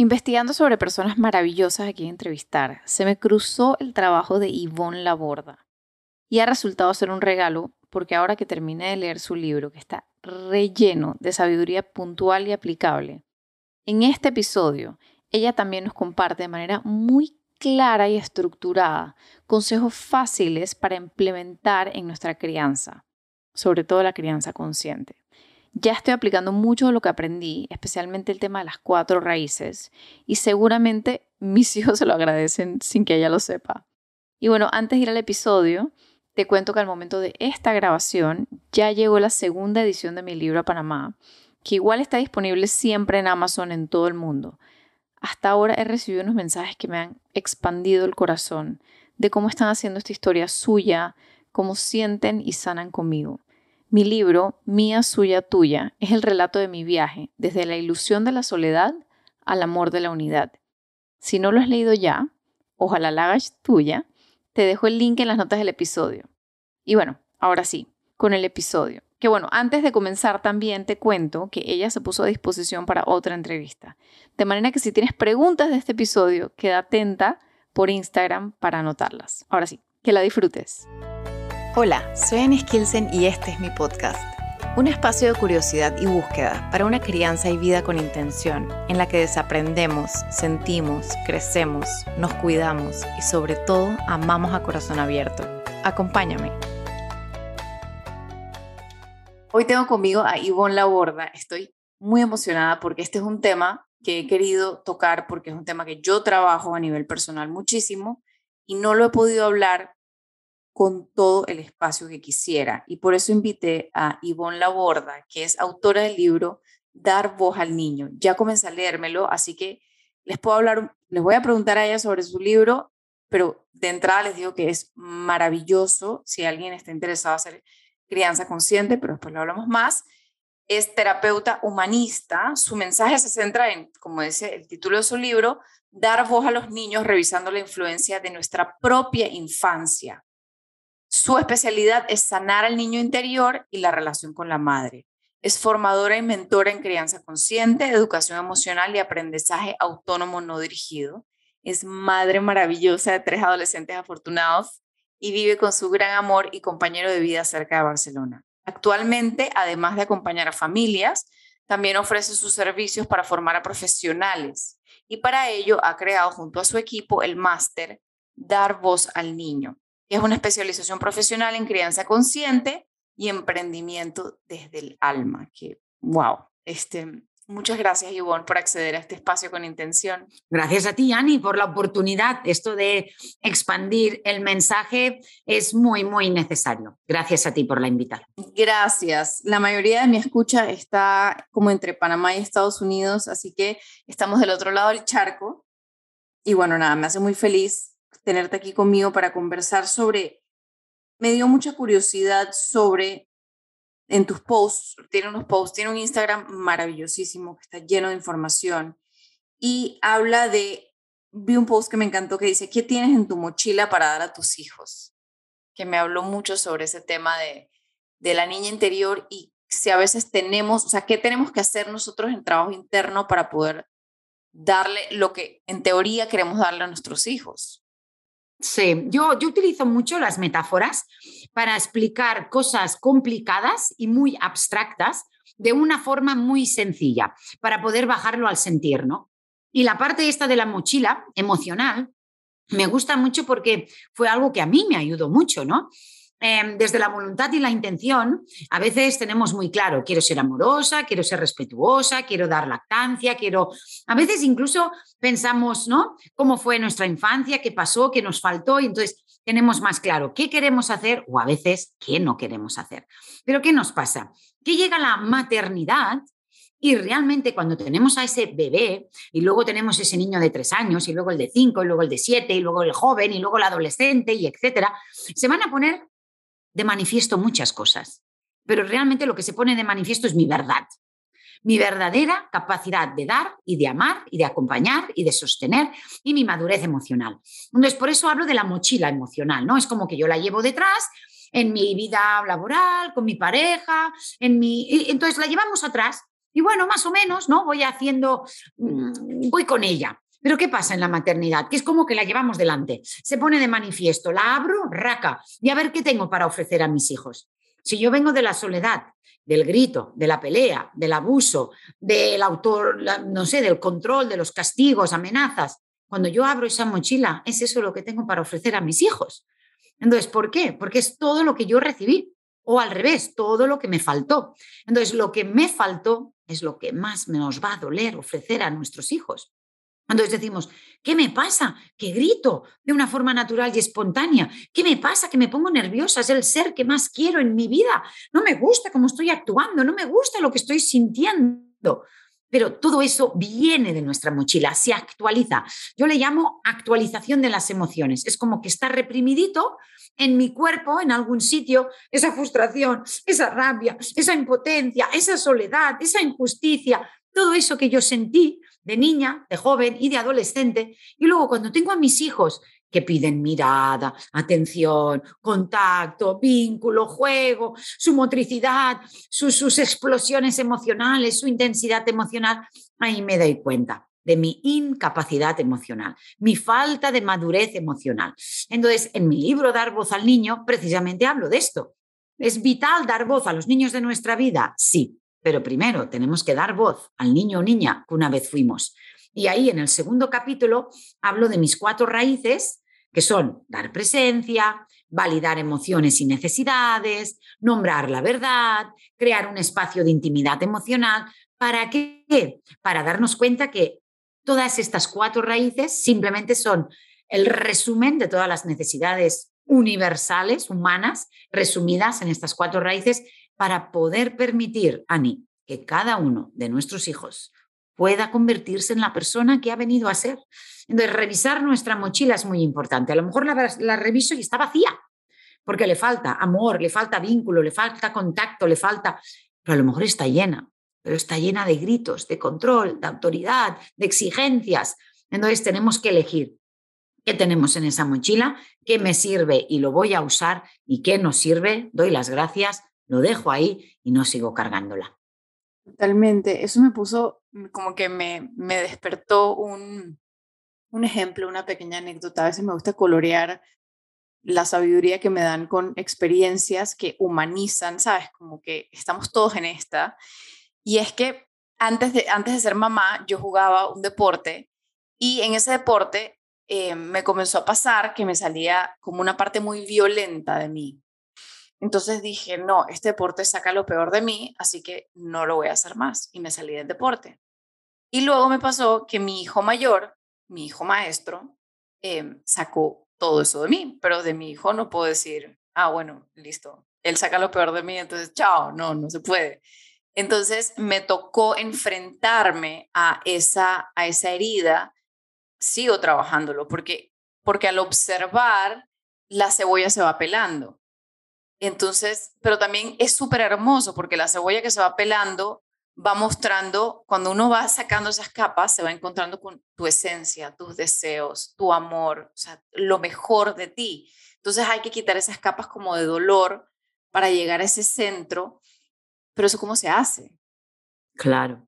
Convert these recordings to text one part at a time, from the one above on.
Investigando sobre personas maravillosas a quien entrevistar, se me cruzó el trabajo de Yvonne Laborda. Y ha resultado ser un regalo porque ahora que terminé de leer su libro, que está relleno de sabiduría puntual y aplicable, en este episodio ella también nos comparte de manera muy clara y estructurada consejos fáciles para implementar en nuestra crianza, sobre todo la crianza consciente. Ya estoy aplicando mucho de lo que aprendí, especialmente el tema de las cuatro raíces, y seguramente mis hijos se lo agradecen sin que ella lo sepa. Y bueno, antes de ir al episodio, te cuento que al momento de esta grabación ya llegó la segunda edición de mi libro a Panamá, que igual está disponible siempre en Amazon en todo el mundo. Hasta ahora he recibido unos mensajes que me han expandido el corazón de cómo están haciendo esta historia suya, cómo sienten y sanan conmigo. Mi libro, Mía, Suya, Tuya, es el relato de mi viaje, desde la ilusión de la soledad al amor de la unidad. Si no lo has leído ya, ojalá la hagas tuya, te dejo el link en las notas del episodio. Y bueno, ahora sí, con el episodio. Que bueno, antes de comenzar también te cuento que ella se puso a disposición para otra entrevista. De manera que si tienes preguntas de este episodio, queda atenta por Instagram para anotarlas. Ahora sí, que la disfrutes. Hola, soy Anne Skilsen y este es mi podcast. Un espacio de curiosidad y búsqueda para una crianza y vida con intención, en la que desaprendemos, sentimos, crecemos, nos cuidamos y sobre todo amamos a corazón abierto. Acompáñame. Hoy tengo conmigo a Ivonne Laborda. Estoy muy emocionada porque este es un tema que he querido tocar porque es un tema que yo trabajo a nivel personal muchísimo y no lo he podido hablar con todo el espacio que quisiera. Y por eso invité a Ivonne Laborda, que es autora del libro Dar voz al niño. Ya comencé a leérmelo, así que les puedo hablar, les voy a preguntar a ella sobre su libro, pero de entrada les digo que es maravilloso si alguien está interesado en hacer crianza consciente, pero después lo hablamos más. Es terapeuta humanista. Su mensaje se centra en, como dice el título de su libro, dar voz a los niños revisando la influencia de nuestra propia infancia su especialidad es sanar al niño interior y la relación con la madre. Es formadora y mentora en crianza consciente, educación emocional y aprendizaje autónomo no dirigido. Es madre maravillosa de tres adolescentes afortunados y vive con su gran amor y compañero de vida cerca de Barcelona. Actualmente, además de acompañar a familias, también ofrece sus servicios para formar a profesionales y para ello ha creado junto a su equipo el máster Dar Voz al Niño, es una especialización profesional en crianza consciente y emprendimiento desde el alma. Que, wow, este, Muchas gracias, Ivonne, por acceder a este espacio con intención. Gracias a ti, Ani, por la oportunidad. Esto de expandir el mensaje es muy, muy necesario. Gracias a ti por la invitación. Gracias. La mayoría de mi escucha está como entre Panamá y Estados Unidos, así que estamos del otro lado del charco. Y bueno, nada, me hace muy feliz tenerte aquí conmigo para conversar sobre, me dio mucha curiosidad sobre, en tus posts, tiene unos posts, tiene un Instagram maravillosísimo que está lleno de información y habla de, vi un post que me encantó que dice, ¿qué tienes en tu mochila para dar a tus hijos? Que me habló mucho sobre ese tema de, de la niña interior y si a veces tenemos, o sea, ¿qué tenemos que hacer nosotros en trabajo interno para poder darle lo que en teoría queremos darle a nuestros hijos? Sí, yo, yo utilizo mucho las metáforas para explicar cosas complicadas y muy abstractas de una forma muy sencilla, para poder bajarlo al sentir, ¿no? Y la parte esta de la mochila emocional me gusta mucho porque fue algo que a mí me ayudó mucho, ¿no? Em, desde la voluntad y la intención, a veces tenemos muy claro, quiero ser amorosa, quiero ser respetuosa, quiero dar lactancia, quiero... A veces incluso pensamos, ¿no? ¿Cómo fue nuestra infancia? ¿Qué pasó? ¿Qué nos faltó? Y entonces tenemos más claro qué queremos hacer o a veces qué no queremos hacer. Pero ¿qué nos pasa? Que llega la maternidad y realmente cuando tenemos a ese bebé y luego tenemos ese niño de tres años y luego el de cinco y luego el de siete y luego el joven y luego el adolescente y etcétera, se van a poner de manifiesto muchas cosas, pero realmente lo que se pone de manifiesto es mi verdad, mi verdadera capacidad de dar y de amar y de acompañar y de sostener y mi madurez emocional. Entonces, por eso hablo de la mochila emocional, ¿no? Es como que yo la llevo detrás en mi vida laboral, con mi pareja, en mi... Entonces la llevamos atrás Y bueno, más o menos, ¿no? Voy haciendo, mm, voy con ella. Pero ¿qué pasa en la maternidad? Que es como que la llevamos delante. Se pone de manifiesto, la abro, raca, y a ver qué tengo para ofrecer a mis hijos. Si yo vengo de la soledad, del grito, de la pelea, del abuso, del autor, no sé, del control, de los castigos, amenazas, cuando yo abro esa mochila, es eso lo que tengo para ofrecer a mis hijos. Entonces, ¿por qué? Porque es todo lo que yo recibí o al revés, todo lo que me faltó. Entonces, lo que me faltó es lo que más nos va a doler ofrecer a nuestros hijos. Entonces decimos, ¿qué me pasa? Que grito de una forma natural y espontánea. ¿Qué me pasa? Que me pongo nerviosa. Es el ser que más quiero en mi vida. No me gusta cómo estoy actuando. No me gusta lo que estoy sintiendo. Pero todo eso viene de nuestra mochila, se actualiza. Yo le llamo actualización de las emociones. Es como que está reprimidito en mi cuerpo, en algún sitio, esa frustración, esa rabia, esa impotencia, esa soledad, esa injusticia, todo eso que yo sentí de niña, de joven y de adolescente. Y luego cuando tengo a mis hijos que piden mirada, atención, contacto, vínculo, juego, su motricidad, sus, explosiones emocionales, su intensidad emocional, ahí me doy cuenta de mi incapacidad emocional, mi falta de madurez emocional. Entonces, en mi libro Dar voz al niño, precisamente hablo de esto. ¿Es vital dar voz a los niños de nuestra vida? Sí, pero primero tenemos que dar voz al niño o niña que una vez fuimos. Y ahí en el segundo capítulo hablo de mis cuatro raíces, que son dar presencia, validar emociones y necesidades, nombrar la verdad, crear un espacio de intimidad emocional. ¿Para qué? Para darnos cuenta que todas estas cuatro raíces simplemente son el resumen de todas las necesidades universales, humanas, resumidas en estas cuatro raíces para poder permitir, Ani, que cada uno de nuestros hijos pueda convertirse en la persona que ha venido a ser. Entonces, revisar nuestra mochila es muy importante. A lo mejor la, reviso y está vacía, porque le falta amor, le falta vínculo, le falta contacto, le falta, pero a lo mejor está llena, pero está llena de gritos, de control, de autoridad, de exigencias. Entonces, tenemos que elegir qué tenemos en esa mochila, qué me sirve y lo voy a usar y qué no sirve, doy las gracias lo dejo ahí y no sigo cargándola. Totalmente. Eso me puso mm, como que me, me despertó un, un ejemplo, una pequeña anécdota. A veces me gusta colorear la sabiduría que me dan con experiencias que humanizan, ¿sabes? Como que estamos todos en esta. Y es que antes de, antes de ser mamá, yo jugaba un deporte y en ese deporte eh, me comenzó a pasar que me salía como una parte muy violenta de mí. Entonces dije, no, este deporte saca lo peor de mí, así que no lo voy a hacer más. Y me salí del deporte. Y luego me pasó que mi hijo mayor, mi hijo maestro, em, sacó todo eso de mí, pero de mi hijo no puedo decir, ah, bueno, listo, él saca lo peor de mí, entonces, chao, no, no se puede. Entonces me tocó enfrentarme a esa, a esa herida, sigo trabajándolo, porque, porque al observar, la cebolla se va pelando. Entonces, pero también es súper hermoso porque la cebolla que se va pelando va mostrando, cuando uno va sacando esas capas, se va encontrando con tu esencia, tus deseos, tu amor, o sea, lo mejor de ti. Entonces hay que quitar esas capas como de dolor para llegar a ese centro, pero eso cómo se hace. Claro.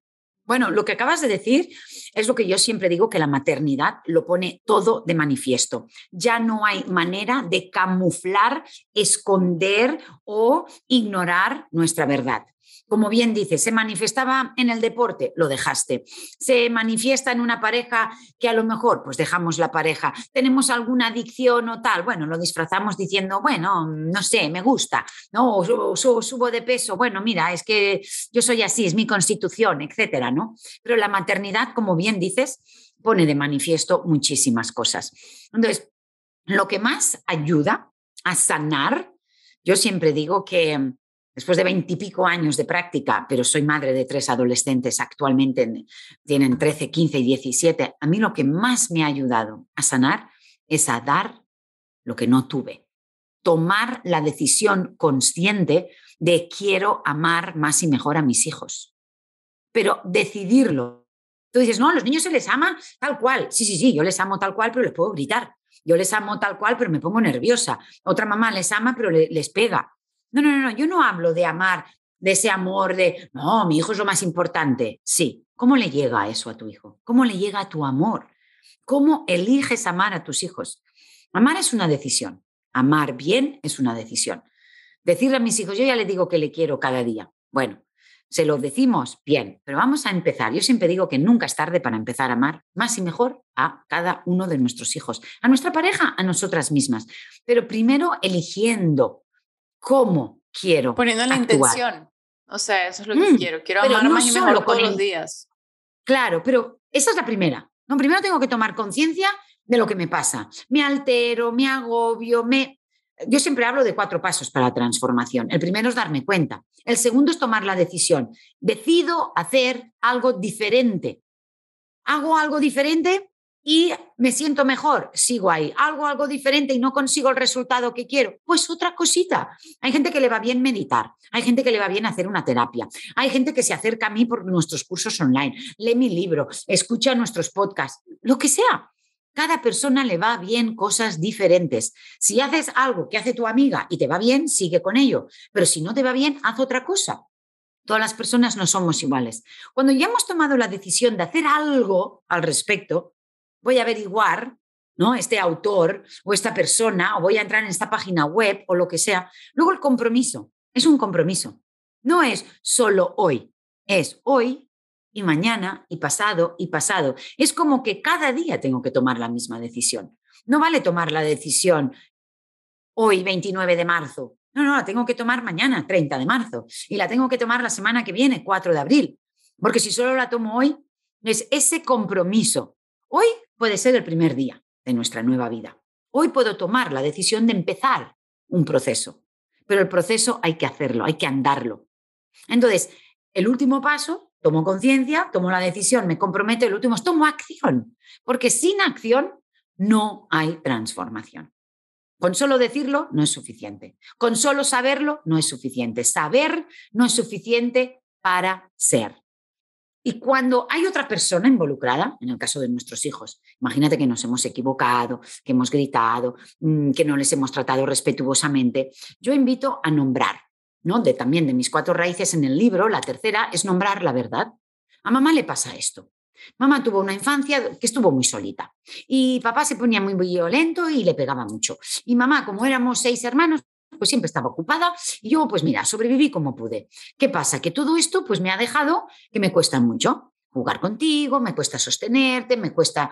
Bueno, lo que acabas de decir es lo que yo siempre digo, que la maternidad lo pone todo de manifiesto. Ya no hay manera de camuflar, esconder o ignorar nuestra verdad como bien dice, se manifestaba en el deporte, lo dejaste. Se manifiesta en una pareja que a lo mejor, pues dejamos la pareja. Tenemos alguna adicción o tal, bueno, lo disfrazamos diciendo, bueno, no sé, me gusta, ¿no? O, subo de peso, bueno, mira, es que yo soy así, es mi constitución, etcétera, ¿no? Pero la maternidad, como bien dices, pone de manifiesto muchísimas cosas. Entonces, lo que más ayuda a sanar, yo siempre digo que después de veintipico años de práctica, pero soy madre de tres adolescentes actualmente, tienen 13, 15 y 17, a mí lo que más me ha ayudado a sanar es a dar lo que no tuve. Tomar la decisión consciente de quiero amar más y mejor a mis hijos. Pero decidirlo. Tú dices, no, los niños se les ama tal cual. Sí, sí, sí, yo les amo tal cual, pero les puedo gritar. Yo les amo tal cual, pero me pongo nerviosa. Otra mamá les ama, pero les pega. No, no, no, yo no hablo de amar de ese amor de, no, mi hijo es lo más importante. Sí, ¿cómo le llega eso a tu hijo? ¿Cómo le llega a tu amor? ¿Cómo eliges amar a tus hijos? Amar es una decisión. Amar bien es una decisión. Decirle a mis hijos, yo ya le digo que le quiero cada día. Bueno, se lo decimos bien, pero vamos a empezar. Yo siempre digo que nunca es tarde para empezar a amar más y mejor a cada uno de nuestros hijos, a nuestra pareja, a nosotras mismas. Pero primero eligiendo cómo quiero. Poniendo la intención. O sea, eso es lo que mm, quiero. Quiero amar más y mejor todos los días. Claro, pero esa es la primera. No, primero tengo que tomar conciencia de lo que me pasa. Me altero, me agobio, me yo siempre hablo de cuatro pasos para la transformación. El primero es darme cuenta. El segundo es tomar la decisión. Decido hacer algo diferente. Hago algo diferente y me siento mejor. Sigo ahí. Hago algo diferente y no consigo el resultado que quiero. Pues otra cosita. Hay gente que le va bien meditar. Hay gente que le va bien hacer una terapia. Hay gente que se acerca a mí por nuestros cursos online. Lee mi libro, escucha nuestros podcasts, lo que sea. Cada persona le va bien cosas diferentes. Si haces algo que hace tu amiga y te va bien, sigue con ello. Pero si no te va bien, haz otra cosa. Todas las personas no somos iguales. Cuando ya hemos tomado la decisión de hacer algo al respecto, voy a averiguar, ¿no? Este autor o esta persona, o voy a entrar en esta página web o lo que sea. Luego el compromiso es un compromiso. No es solo hoy, es hoy y mañana y pasado y pasado. Es como que cada día tengo que tomar la misma decisión. No vale tomar la decisión hoy, 29 de marzo. No, no, la tengo que tomar mañana, 30 de marzo. Y la tengo que tomar la semana que viene, 4 de abril. Porque si solo la tomo hoy, es ese compromiso. Hoy puede ser el primer día de nuestra nueva vida. Hoy puedo tomar la decisión de empezar un proceso. Pero el proceso hay que hacerlo, hay que andarlo. Entonces, el último paso tomo conciencia, tomo la decisión, me comprometo, el último es tomo acción, porque sin acción no hay transformación. Con solo decirlo no es suficiente. Con solo saberlo no es suficiente. Saber no es suficiente para ser. Y cuando hay otra persona involucrada, en el caso de nuestros hijos, imagínate que nos hemos equivocado, que hemos gritado, mm, que no les hemos tratado respetuosamente, yo invito a nombrar ¿no? De también de mis cuatro raíces en el libro, la tercera es nombrar la verdad. A mamá le pasa esto. Mamá tuvo una infancia que estuvo muy solita y papá se ponía muy violento y le pegaba mucho. Y mamá, como éramos seis hermanos, pues siempre estaba ocupada y yo, pues mira, sobreviví como pude. ¿Qué pasa? Que todo esto pues me ha dejado que me cuesta mucho jugar contigo, me cuesta sostenerte, me cuesta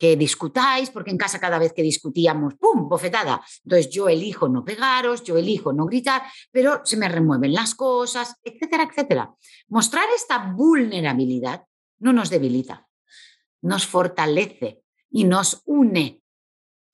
que discutáis, porque en casa cada vez que discutíamos, ¡pum!, bofetada. Entonces yo elijo no pegaros, yo elijo no gritar, pero se me remueven las cosas, etcétera, etcétera. Mostrar esta vulnerabilidad no nos debilita, nos fortalece y nos une.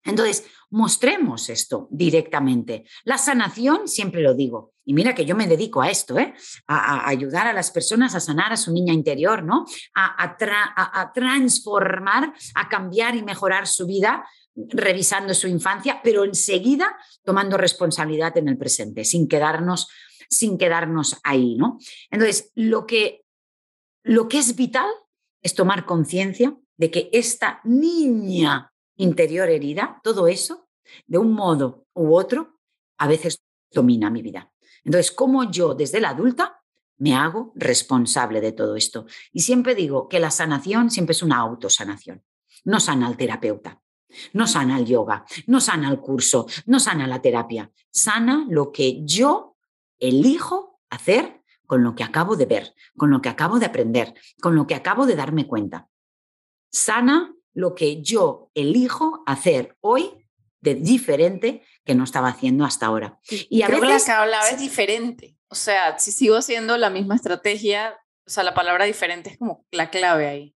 Entonces, mostremos esto directamente. La sanación, siempre lo digo, y mira que yo me dedico a esto, ¿eh? a, ayudar a las personas a sanar a su niña interior, ¿no? A, a, transformar, a cambiar y mejorar su vida revisando su infancia, pero enseguida tomando responsabilidad en el presente, sin quedarnos, sin quedarnos ahí, ¿no? Entonces, lo que, lo que es vital es tomar conciencia de que esta niña interior herida, todo eso, de un modo u otro, a veces domina mi vida. Entonces, ¿cómo yo desde la adulta me hago responsable de todo esto? Y siempre digo que la sanación siempre es una autosanación. No sana al terapeuta, no sana el yoga, no sana el curso, no sana la terapia. Sana lo que yo elijo hacer con lo que acabo de ver, con lo que acabo de aprender, con lo que acabo de darme cuenta. Sana lo que yo elijo hacer hoy de diferente que no estaba haciendo hasta ahora. Y a veces que hablaba es diferente. O sea, si sigo haciendo la misma estrategia, o sea, la palabra diferente es como la clave ahí.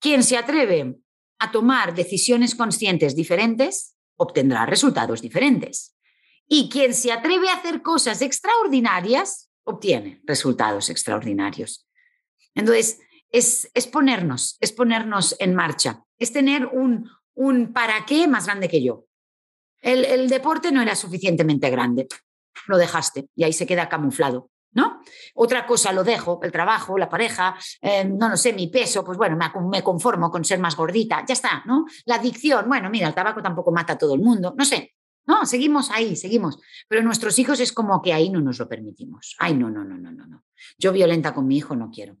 Quien se atreve a tomar decisiones conscientes diferentes obtendrá resultados diferentes. Y quien se atreve a hacer cosas extraordinarias obtiene resultados extraordinarios. Entonces, es, es ponernos, es ponernos en marcha, es tener un, un para qué más grande que yo. El, deporte no era suficientemente grande, lo dejaste y ahí se queda camuflado. ¿No? Otra cosa lo dejo, el trabajo, la pareja, eh, no lo sé, mi peso, pues bueno, me, me, conformo con ser más gordita, ya está, ¿no? La adicción, bueno, mira, el tabaco tampoco mata a todo el mundo, no sé, No, seguimos ahí, seguimos. Pero nuestros hijos es como que ahí no nos lo permitimos. Ay, no, no, no, no, no, no. Yo violenta con mi hijo no quiero.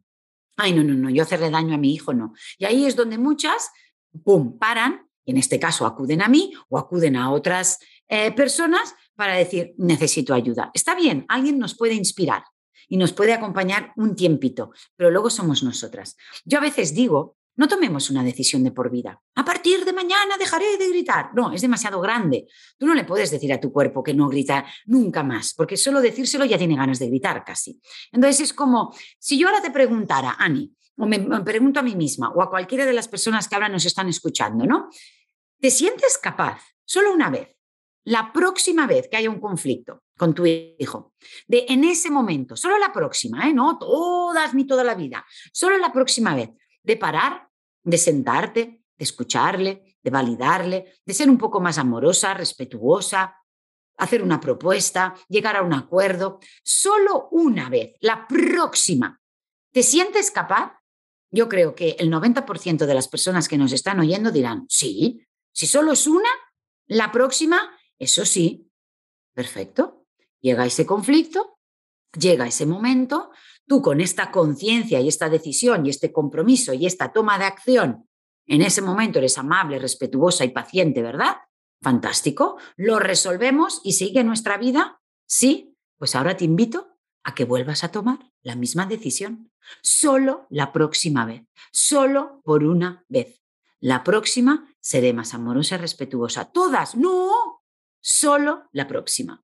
Ay, no, no, no, yo hacerle daño a mi hijo no. Y ahí es donde muchas, ¡pum!, paran, y en este caso acuden a mí o acuden a otras eh, personas para decir, necesito ayuda. Está bien, alguien nos puede inspirar y nos puede acompañar un tiempito, pero luego somos nosotras. Yo a veces digo no tomemos una decisión de por vida. A partir de mañana dejaré de gritar. No, es demasiado grande. Tú no le puedes decir a tu cuerpo que no grita nunca más, porque solo decírselo ya tiene ganas de gritar casi. Entonces es como, si yo ahora te preguntara, Ani, o me, pregunto a mí misma, o a cualquiera de las personas que ahora nos están escuchando, ¿no? ¿Te sientes capaz, solo una vez, la próxima vez que haya un conflicto con tu hijo, de en ese momento, solo la próxima, ¿eh? no todas ni toda la vida, solo la próxima vez, de parar, de sentarte, de escucharle, de validarle, de ser un poco más amorosa, respetuosa, hacer una propuesta, llegar a un acuerdo, solo una vez, la próxima. ¿Te sientes capaz? Yo creo que el 90% de las personas que nos están oyendo dirán, sí, si solo es una, la próxima, eso sí, perfecto. Llega ese conflicto, llega ese momento, tú con esta conciencia y esta decisión y este compromiso y esta toma de acción, en ese momento eres amable, respetuosa y paciente, ¿verdad? Fantástico. Lo resolvemos y sigue nuestra vida. Sí, pues ahora te invito a que vuelvas a tomar la misma decisión. Solo la próxima vez. Solo por una vez. La próxima seré más amorosa y respetuosa. Todas, no. Solo la próxima.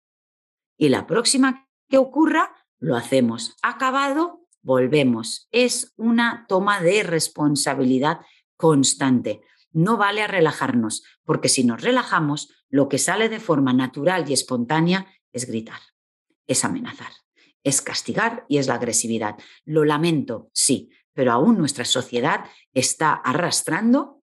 Y la próxima que ocurra, lo hacemos. Acabado, volvemos. Es una toma de responsabilidad constante. No vale a relajarnos, porque si nos relajamos, lo que sale de forma natural y espontánea es gritar, es amenazar, es castigar y es la agresividad. Lo lamento, sí, pero aún nuestra sociedad está arrastrando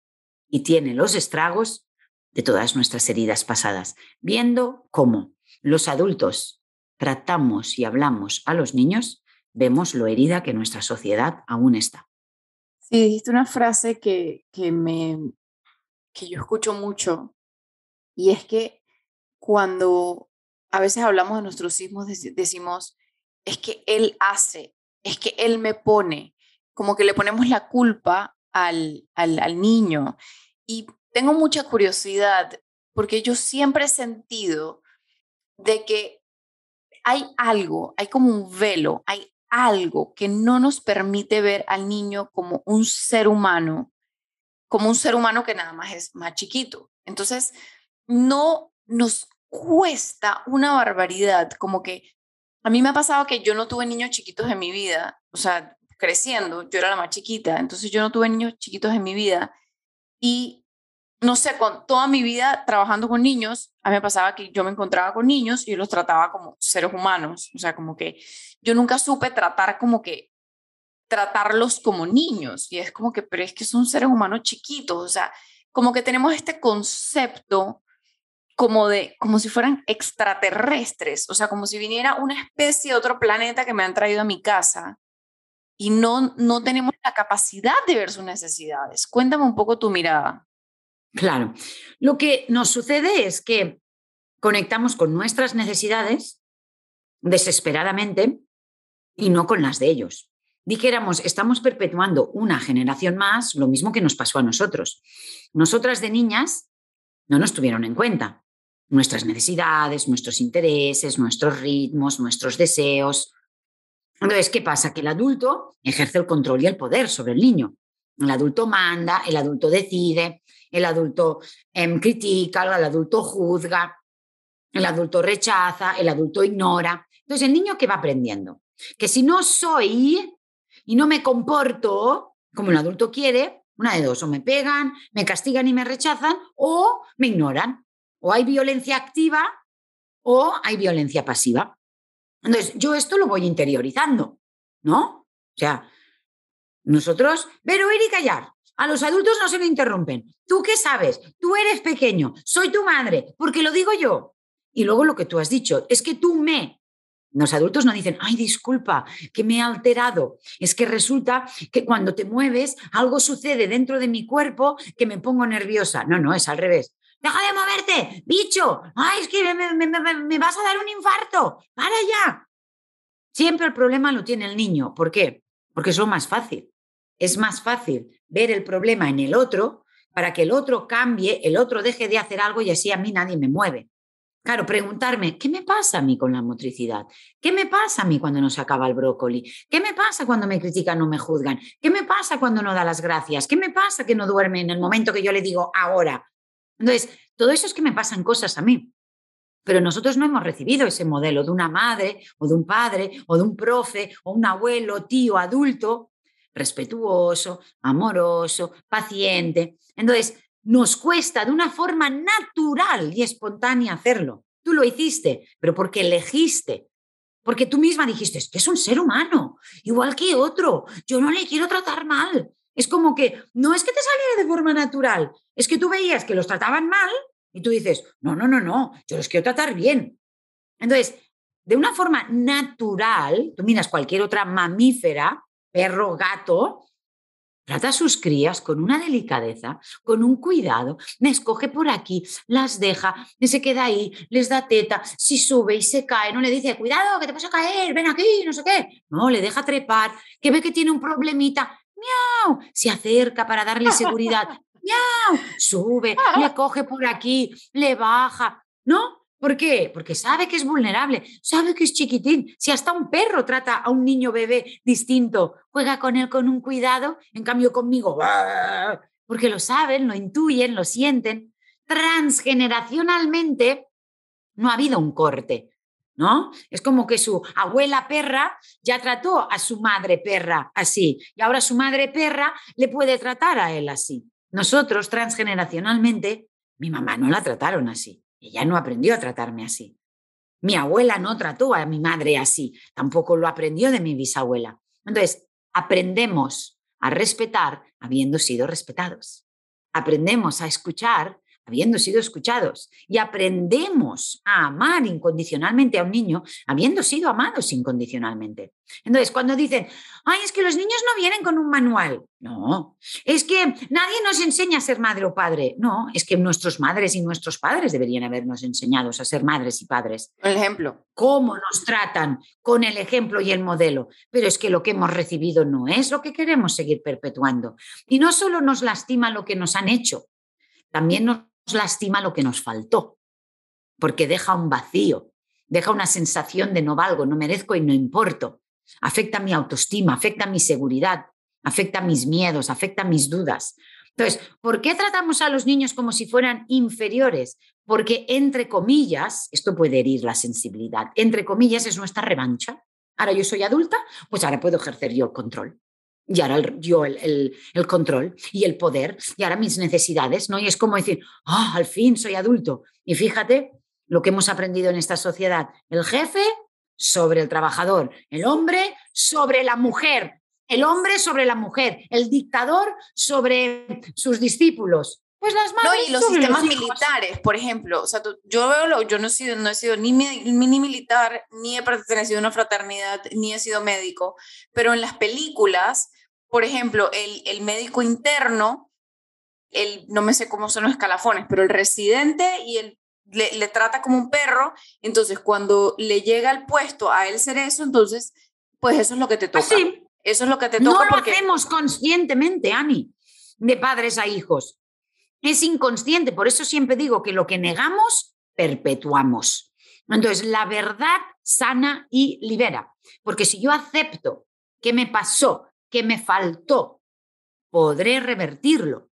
y tiene los estragos de todas nuestras heridas pasadas, viendo cómo los adultos tratamos y hablamos a los niños, vemos lo herida que nuestra sociedad aún está. Sí, dijiste una frase que, que, me, que yo escucho mucho y es que cuando a veces hablamos de nuestros hijos decimos, es que él hace, es que él me pone, como que le ponemos la culpa al, al, al niño. Y tengo mucha curiosidad porque yo siempre he sentido de que hay algo, hay como un velo, hay algo que no nos permite ver al niño como un ser humano, como un ser humano que nada más es más chiquito. Entonces, no nos cuesta una barbaridad, como que a mí me ha pasado que yo no tuve niños chiquitos en mi vida, o sea, creciendo, yo era la más chiquita, entonces yo no tuve niños chiquitos en mi vida y no sé, con toda mi vida trabajando con niños, a mí me pasaba que yo me encontraba con niños y los trataba como seres humanos, o sea, como que yo nunca supe tratar como que tratarlos como niños y es como que, pero es que son seres humanos chiquitos, o sea, como que tenemos este concepto como de, como si fueran extraterrestres, o sea, como si viniera una especie de otro planeta que me han traído a mi casa y no, no tenemos la capacidad de ver sus necesidades. Cuéntame un poco tu mirada. Claro, lo que nos sucede es que conectamos con nuestras necesidades desesperadamente y no con las de ellos. Dijéramos, estamos perpetuando una generación más lo mismo que nos pasó a nosotros. Nosotras de niñas no nos tuvieron en cuenta nuestras necesidades, nuestros intereses, nuestros ritmos, nuestros deseos. Entonces, ¿qué pasa? Que el adulto ejerce el control y el poder sobre el niño. El adulto manda, el adulto decide, el adulto em, critica, el adulto juzga, el adulto rechaza, el adulto ignora. Entonces, el niño que va aprendiendo, que si no soy y no me comporto como el adulto quiere, una de dos, o me pegan, me castigan y me rechazan, o me ignoran. O hay violencia activa o hay violencia pasiva. Entonces, yo esto lo voy interiorizando, ¿no? O sea, nosotros, pero ir y callar. A los adultos no se me interrumpen. ¿Tú qué sabes? Tú eres pequeño, soy tu madre, porque lo digo yo. Y luego lo que tú has dicho, es que tú me. Los adultos no dicen, ay, disculpa, que me he alterado. Es que resulta que cuando te mueves, algo sucede dentro de mi cuerpo que me pongo nerviosa. No, no, es al revés. deja de moverte, bicho, ay, es que me, me vas a dar un infarto, para ya. Siempre el problema lo tiene el niño. ¿Por qué? Porque es lo más fácil. Es más fácil ver el problema en el otro para que el otro cambie, el otro deje de hacer algo y así a mí nadie me mueve. Claro, preguntarme, ¿qué me pasa a mí con la motricidad? ¿Qué me pasa a mí cuando no se acaba el brócoli? ¿Qué me pasa cuando me critican o me juzgan? ¿Qué me pasa cuando no da las gracias? ¿Qué me pasa que no duerme en el momento que yo le digo ahora? Entonces, todo eso es que me pasan cosas a mí. Pero nosotros no hemos recibido ese modelo de una madre o de un padre o de un profe o un abuelo, tío, adulto, respetuoso, amoroso, paciente. Entonces, nos cuesta de una forma natural y espontánea hacerlo. Tú lo hiciste, pero porque elegiste, porque tú misma dijiste, es que es un ser humano, igual que otro, yo no le quiero tratar mal. Es como que no es que te saliera de forma natural, es que tú veías que los trataban mal y tú dices, no, no, no, no, yo los quiero tratar bien. Entonces, de una forma natural, tú miras cualquier otra mamífera, perro, gato, Trata a sus crías con una delicadeza, con un cuidado, me escoge por aquí, las deja, se queda ahí, les da teta, si sube y se cae, no le dice, cuidado, que te vas a caer, ven aquí, no sé qué. No, le deja trepar, que ve que tiene un problemita, miau, se acerca para darle seguridad, miau, sube, le coge por aquí, le baja, ¿no? ¿Por qué? Porque sabe que es vulnerable, sabe que es chiquitín. Si hasta un perro trata a un niño bebé distinto, juega con él con un cuidado, en cambio conmigo, porque lo saben, lo intuyen, lo sienten. Transgeneracionalmente no ha habido un corte, ¿no? Es como que su abuela perra ya trató a su madre perra así y ahora su madre perra le puede tratar a él así. Nosotros transgeneracionalmente, mi mamá no la trataron así. Ella no aprendió a tratarme así. Mi abuela no trató a mi madre así, tampoco lo aprendió de mi bisabuela. Entonces, aprendemos a respetar habiendo sido respetados. Aprendemos a escuchar habiendo sido escuchados y aprendemos a amar incondicionalmente a un niño habiendo sido amados incondicionalmente. Entonces, cuando dicen, ay, es que los niños no vienen con un manual, no, es que nadie nos enseña a ser madre o padre, no, es que nuestros madres y nuestros padres deberían habernos enseñado a ser madres y padres. El ejemplo. Cómo nos tratan con el ejemplo y el modelo, pero es que lo que hemos recibido no es lo que queremos seguir perpetuando. Y no solo nos lastima lo que nos han hecho, también nos lastima lo que nos faltó, porque deja un vacío, deja una sensación de no valgo, no merezco y no importo. Afecta mi autoestima, afecta mi seguridad, afecta mis miedos, afecta mis dudas. Entonces, ¿por qué tratamos a los niños como si fueran inferiores? Porque, entre comillas, esto puede herir la sensibilidad, entre comillas es nuestra revancha. Ahora yo soy adulta, pues ahora puedo ejercer yo el control y ahora yo el, control y el poder y ahora mis necesidades, ¿no? Y es como decir, ah, al fin soy adulto. Y fíjate lo que hemos aprendido en esta sociedad, el jefe sobre el trabajador, el hombre sobre la mujer, el hombre sobre la mujer, el dictador sobre sus discípulos. Pues las No, y los sistemas militares, por ejemplo. O sea, yo veo, lo, yo no he sido, no he sido ni, ni militar, ni he pertenecido a una fraternidad, ni he sido médico, pero en las películas por ejemplo, el, el médico interno, el, no me sé cómo son los escalafones, pero el residente y el le, le, trata como un perro, entonces cuando le llega al puesto a él ser eso, entonces, pues eso es lo que te toca. Así. Eso es lo que te toca. No lo hacemos conscientemente, Ani, de padres a hijos. Es inconsciente, por eso siempre digo que lo que negamos, perpetuamos. Entonces, la verdad sana y libera, porque si yo acepto que me pasó que me faltó, podré revertirlo.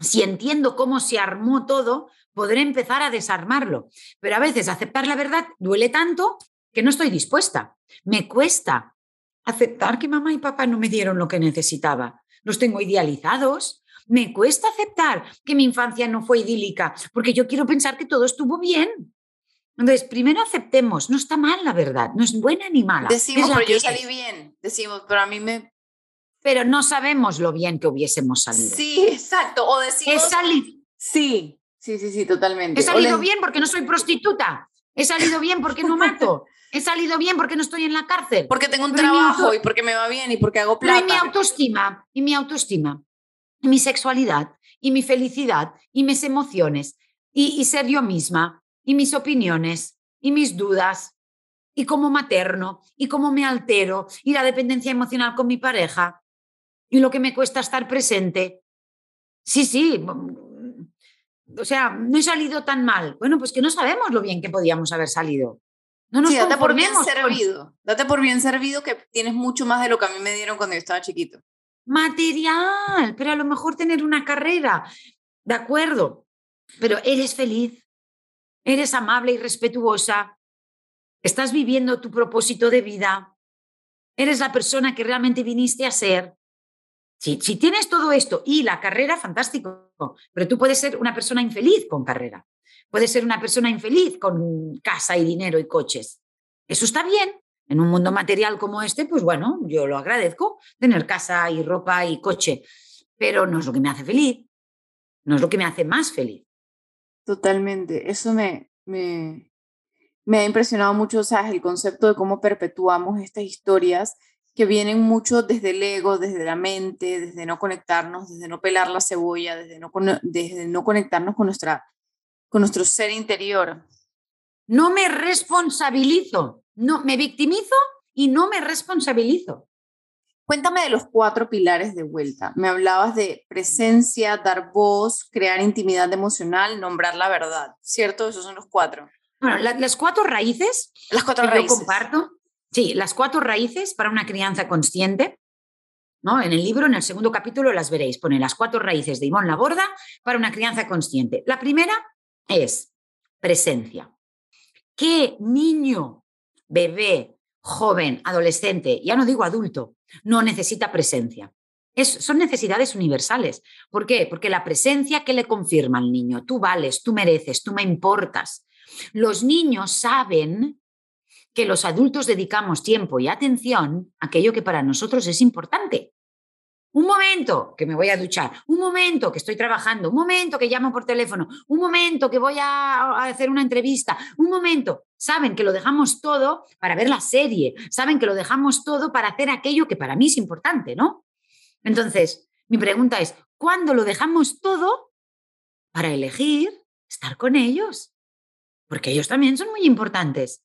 Si entiendo cómo se armó todo, podré empezar a desarmarlo. Pero a veces aceptar la verdad duele tanto que no estoy dispuesta. Me cuesta aceptar que mamá y papá no me dieron lo que necesitaba. Los tengo idealizados. Me cuesta aceptar que mi infancia no fue idílica, porque yo quiero pensar que todo estuvo bien. Entonces, primero aceptemos, no está mal la verdad, no es buena ni mala. Decimos, pero yo salí bien, decimos, pero a mí me pero no sabemos lo bien que hubiésemos salido. Sí, exacto. O decimos... He salido... Sí, sí, sí, sí, totalmente. He salido bien porque no soy prostituta. He salido bien porque no mato. He salido bien porque no estoy en la cárcel. Porque tengo un trabajo y porque me va bien y porque hago plata. y mi autoestima, y mi autoestima, y mi sexualidad, y mi felicidad, y mis emociones. y, ser yo misma, y mis opiniones, y mis dudas, y cómo materno, y cómo me altero, y la dependencia emocional con mi pareja, y lo que me cuesta estar presente. Sí, sí, mm, o sea, no he salido tan mal. Bueno, pues que no sabemos lo bien que podíamos haber salido. No nos sí, date por bien servido. Date por bien servido que tienes mucho más de lo que a mí me dieron cuando yo estaba chiquito. Material, pero a lo mejor tener una carrera, de acuerdo, pero eres feliz, eres amable y respetuosa, estás viviendo tu propósito de vida, eres la persona que realmente viniste a ser. Si, tienes todo esto y la carrera, fantástico, pero tú puedes ser una persona infeliz con carrera, puedes ser una persona infeliz con casa y dinero y coches. Eso está bien, en un mundo material como este, pues bueno, yo lo agradezco, tener casa y ropa y coche, pero no es lo que me hace feliz, no es lo que me hace más feliz. Totalmente, eso me, me, me ha impresionado mucho, ¿sabes? El concepto de cómo perpetuamos estas historias que vienen mucho desde el ego, desde la mente, desde no conectarnos, desde no pelar la cebolla, desde no, desde no conectarnos con, nuestra, con nuestro ser interior. No me responsabilizo no, me victimizo y no me responsabilizo. Cuéntame de los cuatro pilares de vuelta. Me hablabas de presencia, dar voz, crear intimidad emocional, nombrar la verdad, ¿cierto? Esos son los cuatro. Bueno, las cuatro raíces. Las cuatro raíces. Yo comparto. Sí, las cuatro raíces para una crianza consciente. ¿no? En el libro, en el segundo capítulo, las veréis. Pone las cuatro raíces de Ivonne Laborda para una crianza consciente. La primera es presencia. ¿Qué niño bebé, joven, adolescente, ya no digo adulto, no necesita presencia. son necesidades universales. ¿Por qué? Porque la presencia que le confirma al niño, tú vales, tú mereces, tú me importas. Los niños saben que los adultos dedicamos tiempo y atención a aquello que para nosotros es importante. Un momento que me voy a duchar, un momento que estoy trabajando, un momento que llamo por teléfono, un momento que voy a, hacer una entrevista, un momento. Saben que lo dejamos todo para ver la serie, saben que lo dejamos todo para hacer aquello que para mí es importante, ¿no? Entonces, mi pregunta es, ¿cuándo lo dejamos todo para elegir estar con ellos? Porque ellos también son muy importantes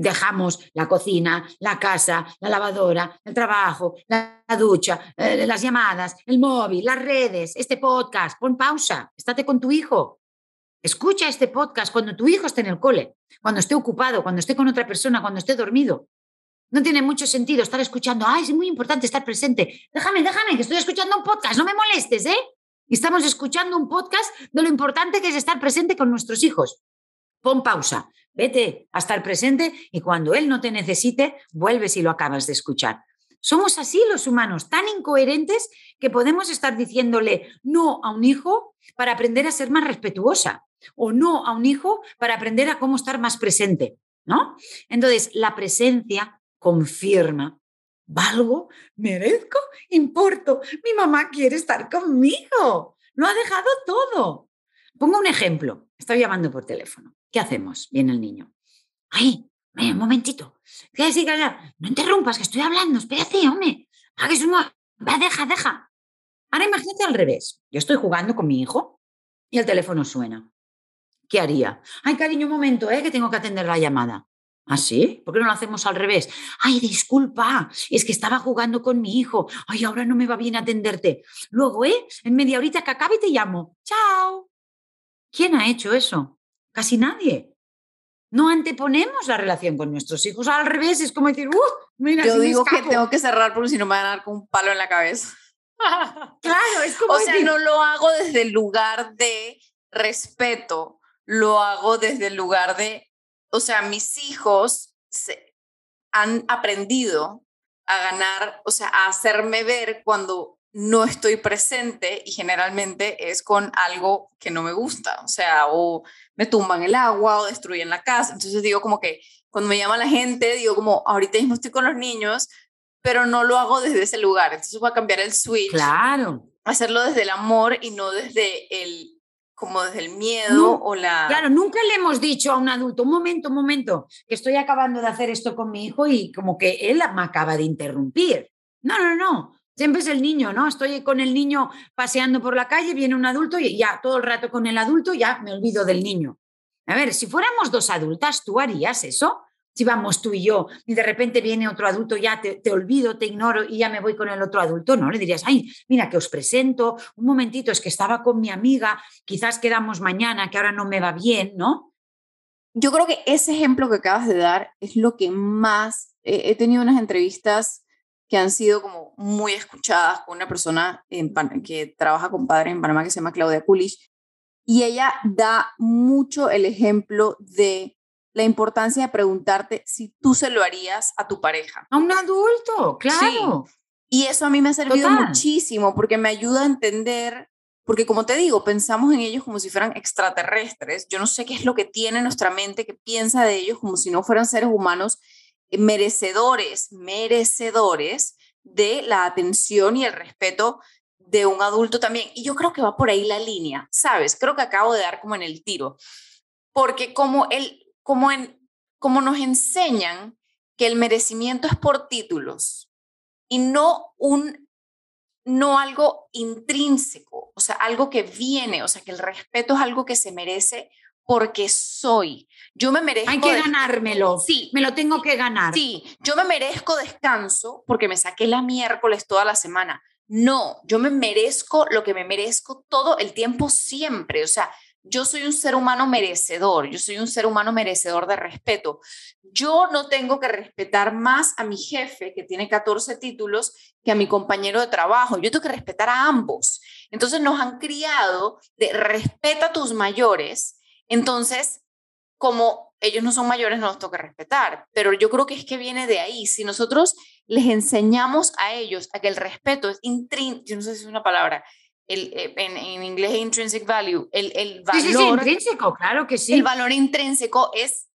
dejamos la cocina, la casa, la lavadora, el trabajo, la, ducha, eh, las llamadas, el móvil, las redes, este podcast, pon pausa, estate con tu hijo. Escucha este podcast cuando tu hijo esté en el cole, cuando esté ocupado, cuando esté con otra persona, cuando esté dormido. No tiene mucho sentido estar escuchando, ay, es muy importante estar presente. Déjame, déjame, que estoy escuchando un podcast, no me molestes, ¿eh? Estamos escuchando un podcast de lo importante que es estar presente con nuestros hijos. Pon pausa, Vete hasta el presente y cuando Él no te necesite, vuelves y lo acabas de escuchar. Somos así los humanos, tan incoherentes que podemos estar diciéndole no a un hijo para aprender a ser más respetuosa o no a un hijo para aprender a cómo estar más presente, ¿no? Entonces, la presencia confirma, valgo, merezco, importo, mi mamá quiere estar conmigo, lo ha dejado todo. Pongo un ejemplo, estoy llamando por teléfono. ¿Qué hacemos? Viene el niño. ¡Ay! un momentito. ¿Qué No interrumpas, que estoy hablando. Espérate, hombre. Ah, Va, deja, deja. Ahora imagínate al revés. Yo estoy jugando con mi hijo y el teléfono suena. ¿Qué haría? Ay, cariño, un momento, ¿eh? que tengo que atender la llamada. ¿Ah, sí? ¿Por qué no lo hacemos al revés? Ay, disculpa, es que estaba jugando con mi hijo. Ay, ahora no me va bien atenderte. Luego, ¿eh? En media horita que acabe te llamo. Chao. ¿Quién ha hecho eso? Casi nadie. No anteponemos la relación con nuestros hijos. Al revés, es como decir, ¡uh! Mira, Yo digo que tengo que cerrar porque si no me van a dar con un palo en la cabeza. claro, es como. O sea, no lo hago desde el lugar de respeto, lo hago desde el lugar de. O sea, mis hijos se, han aprendido a ganar, o sea, a hacerme ver cuando no estoy presente y generalmente es con algo que no me gusta, o sea, o me tumban el agua o destruyen la casa. Entonces digo como que cuando me llama la gente, digo como, ahorita mismo estoy con los niños, pero no lo hago desde ese lugar. Entonces voy a cambiar el switch. Claro. Hacerlo desde el amor y no desde el como desde el miedo o la... Claro, nunca le hemos dicho a un adulto, un momento, un momento, que estoy acabando de hacer esto con mi hijo y como que él me acaba de interrumpir. No, no, no. Siempre es el niño, ¿no? Estoy con el niño paseando por la calle, viene un adulto y ya todo el rato con el adulto ya me olvido del niño. A ver, si fuéramos dos adultas, ¿tú harías eso? Si vamos tú y yo y de repente viene otro adulto, ya te, olvido, te ignoro y ya me voy con el otro adulto, ¿no? Le dirías, ay, mira, que os presento, un momentito, es que estaba con mi amiga, quizás quedamos mañana, que ahora no me va bien, ¿no? Yo creo que ese ejemplo que acabas de dar es lo que más, he tenido unas entrevistas que han sido como muy escuchadas con una persona en, que trabaja con padres en Panamá que se llama Claudia Kulish, y ella da mucho el ejemplo de la importancia de preguntarte si tú se lo harías a tu pareja. A un adulto, claro. Y eso a mí me ha servido muchísimo porque me ayuda a entender, porque como te digo, pensamos en ellos como si fueran extraterrestres. Yo no sé qué es lo que tiene nuestra mente que piensa de ellos como si no fueran seres humanos merecedores, merecedores de la atención y el respeto de un adulto también. Y yo creo que va por ahí la línea, ¿sabes? Creo que acabo de dar como en el tiro. Porque como el, como, en, como nos enseñan que el merecimiento es por títulos y no un no algo intrínseco, o sea, algo que viene, o sea, que el respeto es algo que se merece porque soy. Yo me merezco. Hay que ganármelo. Sí. Me lo tengo que ganar. Sí, yo me merezco descanso porque me saqué la miércoles toda la semana. No, yo me merezco lo que me merezco todo el tiempo siempre. O sea, yo soy un ser humano merecedor, yo soy un ser humano merecedor de respeto. Yo no tengo que respetar más a mi jefe, que tiene 14 títulos, que a mi compañero de trabajo. Yo tengo que respetar a ambos. Entonces nos han criado de respeta a tus mayores. Entonces, como ellos no son mayores, no los que respetar. Pero yo creo que es que viene de ahí. Si nosotros les enseñamos a ellos a que el respeto es intrínseco, yo no sé si es una palabra, el, eh, en, en, inglés intrinsic value, el, el valor. Sí, sí, intrínseco, claro que sí. El valor intrínseco es,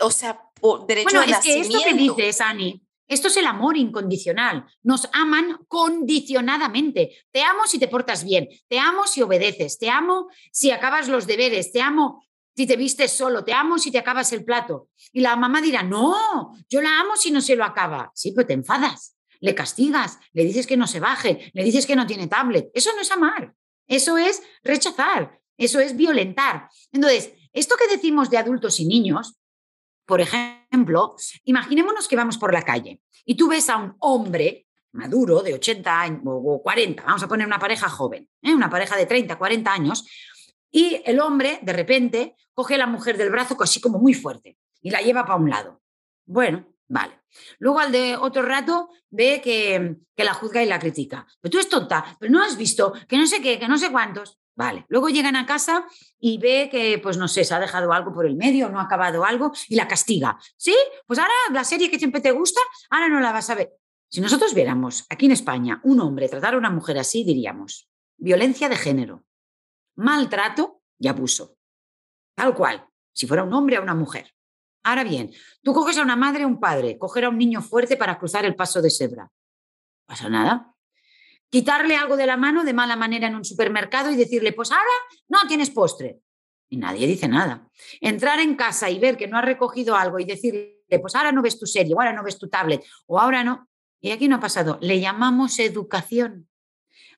o sea, por derecho bueno, es que esto que dices, Ani, esto es el amor incondicional. Nos aman condicionadamente. Te amo si te portas bien, te amo si obedeces, te amo si acabas los deberes, te amo si te vistes solo, te amo si te acabas el plato. Y la mamá dirá, no, yo la amo si no se lo acaba. Sí, pero te enfadas le castigas, le dices que no se baje, le dices que no tiene tablet. Eso no es amar, eso es rechazar, eso es violentar. Entonces, esto que decimos de adultos y niños, por ejemplo, imaginémonos que vamos por la calle y tú ves a un hombre maduro de 80 años o 40, vamos a poner una pareja joven, ¿eh? una pareja de 30, 40 años, y el hombre de repente coge a la mujer del brazo así como muy fuerte y la lleva para un lado. Bueno, Vale. Luego al de otro rato ve que, que, la juzga y la critica. Pero tú es tonta, pero no has visto que no sé qué, que no sé cuántos. Vale. Luego llegan a casa y ve que, pues no sé, se ha dejado algo por el medio, no ha acabado algo y la castiga. ¿Sí? Pues ahora la serie que siempre te gusta, ahora no la vas a ver. Si nosotros viéramos aquí en España un hombre tratar a una mujer así, diríamos violencia de género, maltrato y abuso. Tal cual, si fuera un hombre o una mujer. Ahora bien, tú coges a una madre o un padre, coger a un niño fuerte para cruzar el paso de cebra. Pasa nada. Quitarle algo de la mano de mala manera en un supermercado y decirle, pues ahora no tienes postre. Y nadie dice nada. Entrar en casa y ver que no ha recogido algo y decirle, pues ahora no ves tu serie, o ahora no ves tu tablet, o ahora no. Y aquí no ha pasado. Le llamamos educación.